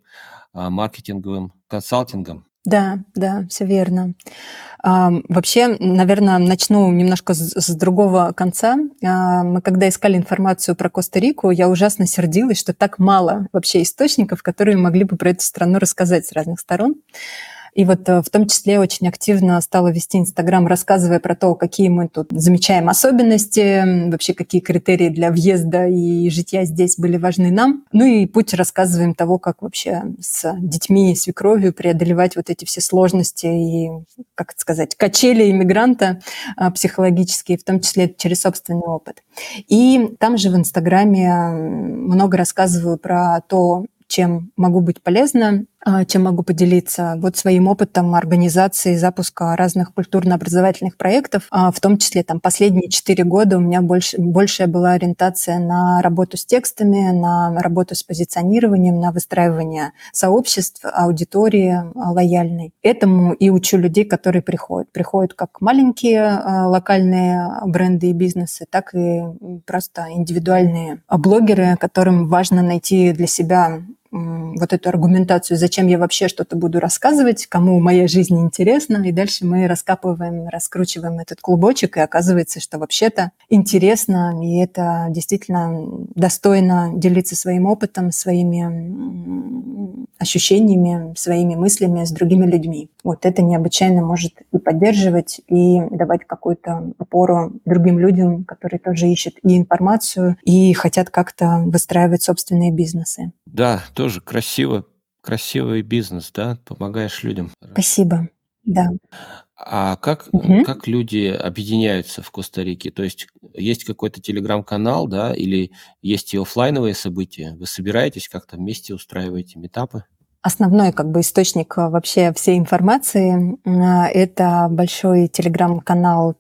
маркетинговым консалтингом. Да, да, все верно. Вообще, наверное, начну немножко с, с другого конца. А, мы когда искали информацию про Коста-Рику, я ужасно сердилась, что так мало вообще источников, которые могли бы про эту страну рассказать с разных сторон. И вот э, в том числе очень активно стала вести Инстаграм, рассказывая про то, какие мы тут замечаем особенности, вообще какие критерии для въезда и житья здесь были важны нам. Ну и путь рассказываем того, как вообще с детьми свекровью преодолевать вот эти все сложности и, как это сказать, качели иммигранта а, психологические, в том числе через собственный опыт. И там же в Инстаграме много рассказываю про то, чем могу быть полезна чем могу поделиться? Вот своим опытом организации запуска разных культурно-образовательных проектов, а, в том числе там последние четыре года у меня больше, большая была ориентация на работу с текстами, на работу с позиционированием, на выстраивание сообществ, аудитории а, лояльной. Этому и учу людей, которые приходят. Приходят как маленькие локальные бренды и бизнесы, так и просто индивидуальные блогеры, которым важно найти для себя вот эту аргументацию, зачем я вообще что-то буду рассказывать, кому моя жизнь интересна, и дальше мы раскапываем, раскручиваем этот клубочек, и оказывается, что вообще-то интересно, и это действительно достойно делиться своим опытом, своими ощущениями, своими мыслями с другими людьми. Вот это необычайно может и поддерживать, и давать какую-то опору другим людям, которые тоже ищут и информацию, и хотят как-то выстраивать собственные бизнесы. Да, тоже красиво, красивый бизнес, да, помогаешь людям. Спасибо, да. А как, угу. как люди объединяются в Коста-Рике? То есть есть какой-то телеграм-канал, да, или есть и офлайновые события? Вы собираетесь как-то вместе устраиваете метапы? Основной как бы источник э, вообще всей информации э, – это большой телеграм-канал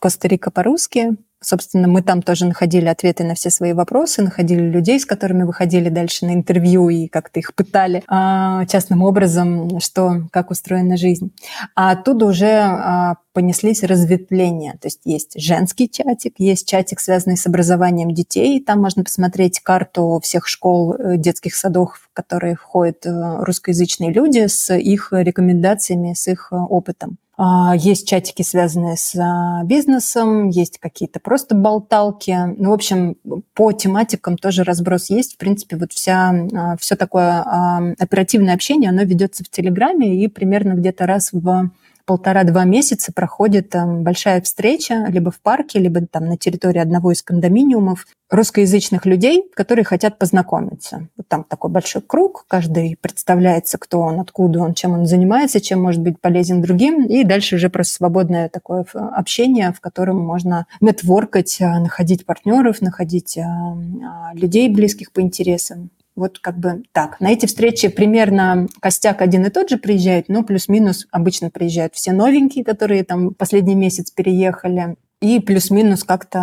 Коста-Рика по-русски, Собственно, мы там тоже находили ответы на все свои вопросы, находили людей, с которыми выходили дальше на интервью и как-то их пытали а, частным образом, что, как устроена жизнь. А оттуда уже а, понеслись разветвления. То есть есть женский чатик, есть чатик, связанный с образованием детей. Там можно посмотреть карту всех школ, э, детских садов, в которые входят э, русскоязычные люди, с их рекомендациями, с их э, опытом. А, есть чатики, связанные с а, бизнесом, есть какие-то просто болталки. Ну, в общем, по тематикам тоже разброс есть. В принципе, вот вся, а, все такое оперативное общение, оно ведется в Телеграме и примерно где-то раз в полтора-два месяца проходит там, большая встреча либо в парке, либо там на территории одного из кондоминиумов русскоязычных людей, которые хотят познакомиться. Вот там такой большой круг, каждый представляется, кто он, откуда он, чем он занимается, чем может быть полезен другим, и дальше уже просто свободное такое общение, в котором можно нетворкать, а, находить партнеров, находить а, а, людей близких по интересам. Вот как бы так. На эти встречи примерно костяк один и тот же приезжает, но плюс-минус обычно приезжают все новенькие, которые там последний месяц переехали. И плюс-минус как-то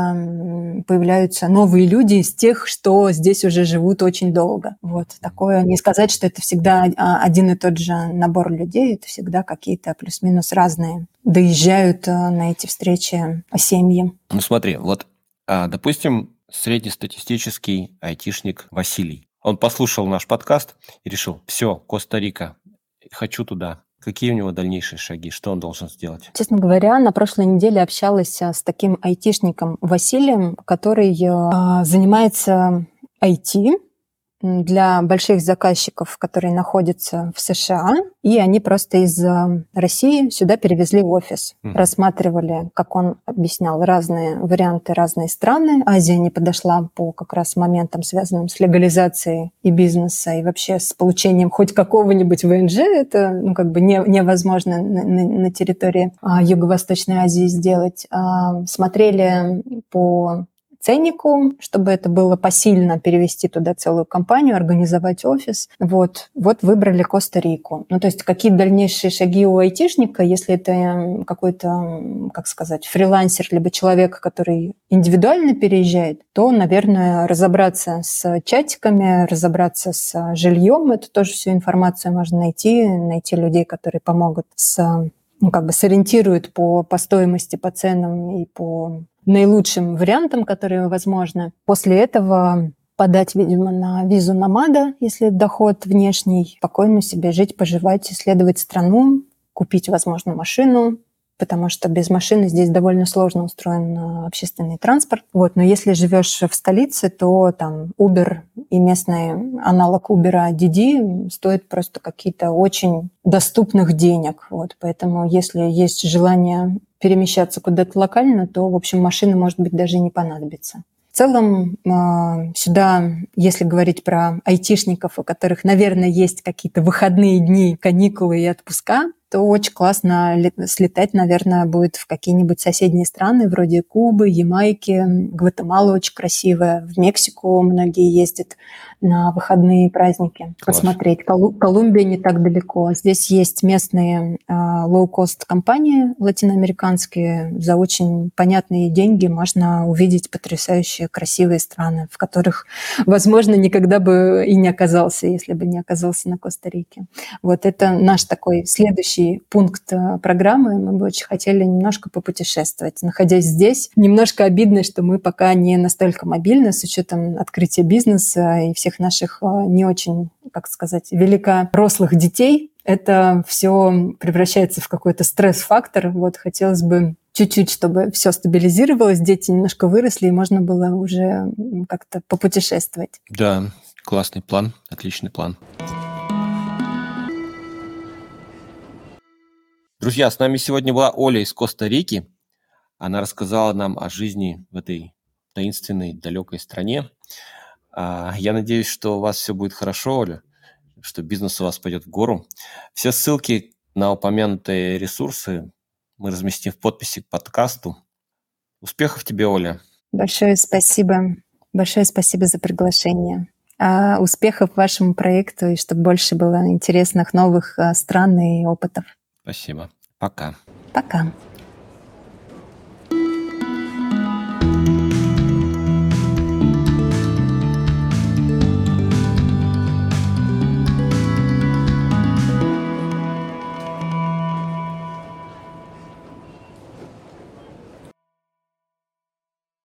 появляются новые люди из тех, что здесь уже живут очень долго. Вот такое. Не сказать, что это всегда а, один и тот же набор людей, это всегда какие-то плюс-минус разные. Доезжают а, на эти встречи семьи. Ну смотри, вот, а, допустим, среднестатистический айтишник Василий он послушал наш подкаст и решил, все, Коста-Рика, хочу туда. Какие у него дальнейшие шаги? Что он должен сделать? Честно говоря, на прошлой неделе общалась а, с таким айтишником Василием, который э, занимается IT, для больших заказчиков, которые находятся в США, и они просто из э, России сюда перевезли офис. Mm. Рассматривали, как он объяснял, разные варианты, разные страны. Азия не подошла по как раз моментам, связанным с легализацией и бизнеса, и вообще с получением хоть какого-нибудь ВНЖ. Это ну, как бы не, невозможно на, на, на территории а, Юго-Восточной Азии сделать. А, смотрели по ценнику, чтобы это было посильно перевести туда целую компанию, организовать офис. Вот, вот выбрали Коста-Рику. Ну, то есть какие дальнейшие шаги у айтишника, если это какой-то, как сказать, фрилансер, либо человек, который индивидуально переезжает, то, наверное, разобраться с чатиками, разобраться с жильем, это тоже всю информацию можно найти, найти людей, которые помогут с ну, как бы сориентируют по, по стоимости, по ценам и по наилучшим вариантом, которые возможны. После этого подать, видимо, на визу намада, если доход внешний, спокойно себе жить, поживать, исследовать страну, купить, возможно, машину, потому что без машины здесь довольно сложно устроен э, общественный транспорт. Вот. Но если живешь в столице, то там Uber и местный аналог Uber Didi стоит просто какие-то очень доступных денег. Вот. Поэтому если есть желание перемещаться куда-то локально, то, в общем, машины, может быть, даже не понадобится. В целом э, сюда, если говорить про айтишников, у которых, наверное, есть какие-то выходные дни, каникулы и отпуска, то очень классно слетать, наверное, будет в какие-нибудь соседние страны, вроде Кубы, Ямайки, Гватемала очень красивая, в Мексику многие ездят на выходные праздники Класс. посмотреть. Колумбия не так далеко. Здесь есть местные лоу-кост компании латиноамериканские. За очень понятные деньги можно увидеть потрясающие красивые страны, в которых, возможно, никогда бы и не оказался, если бы не оказался на Коста-Рике. Вот это наш такой следующий пункт э, программы. Мы бы очень хотели немножко попутешествовать. Находясь здесь, немножко обидно, что мы пока не настолько мобильны с учетом открытия бизнеса и всех наших э, не очень, как сказать, великорослых детей. Это все превращается в какой-то стресс-фактор. Вот хотелось бы чуть-чуть, чтобы все стабилизировалось, дети немножко выросли, и можно было уже как-то попутешествовать. Да, классный план, отличный план. Друзья, с нами сегодня была Оля из Коста-Рики. Она рассказала нам о жизни в этой таинственной, далекой стране. А, я надеюсь, что у вас все будет хорошо, Оля, что бизнес у вас пойдет в гору. Все ссылки на упомянутые ресурсы мы разместим в подписи к подкасту. Успехов тебе, Оля. Большое спасибо. Большое спасибо за приглашение. А успехов вашему проекту и чтобы больше было интересных новых а, стран и опытов. Спасибо. Пока. Пока.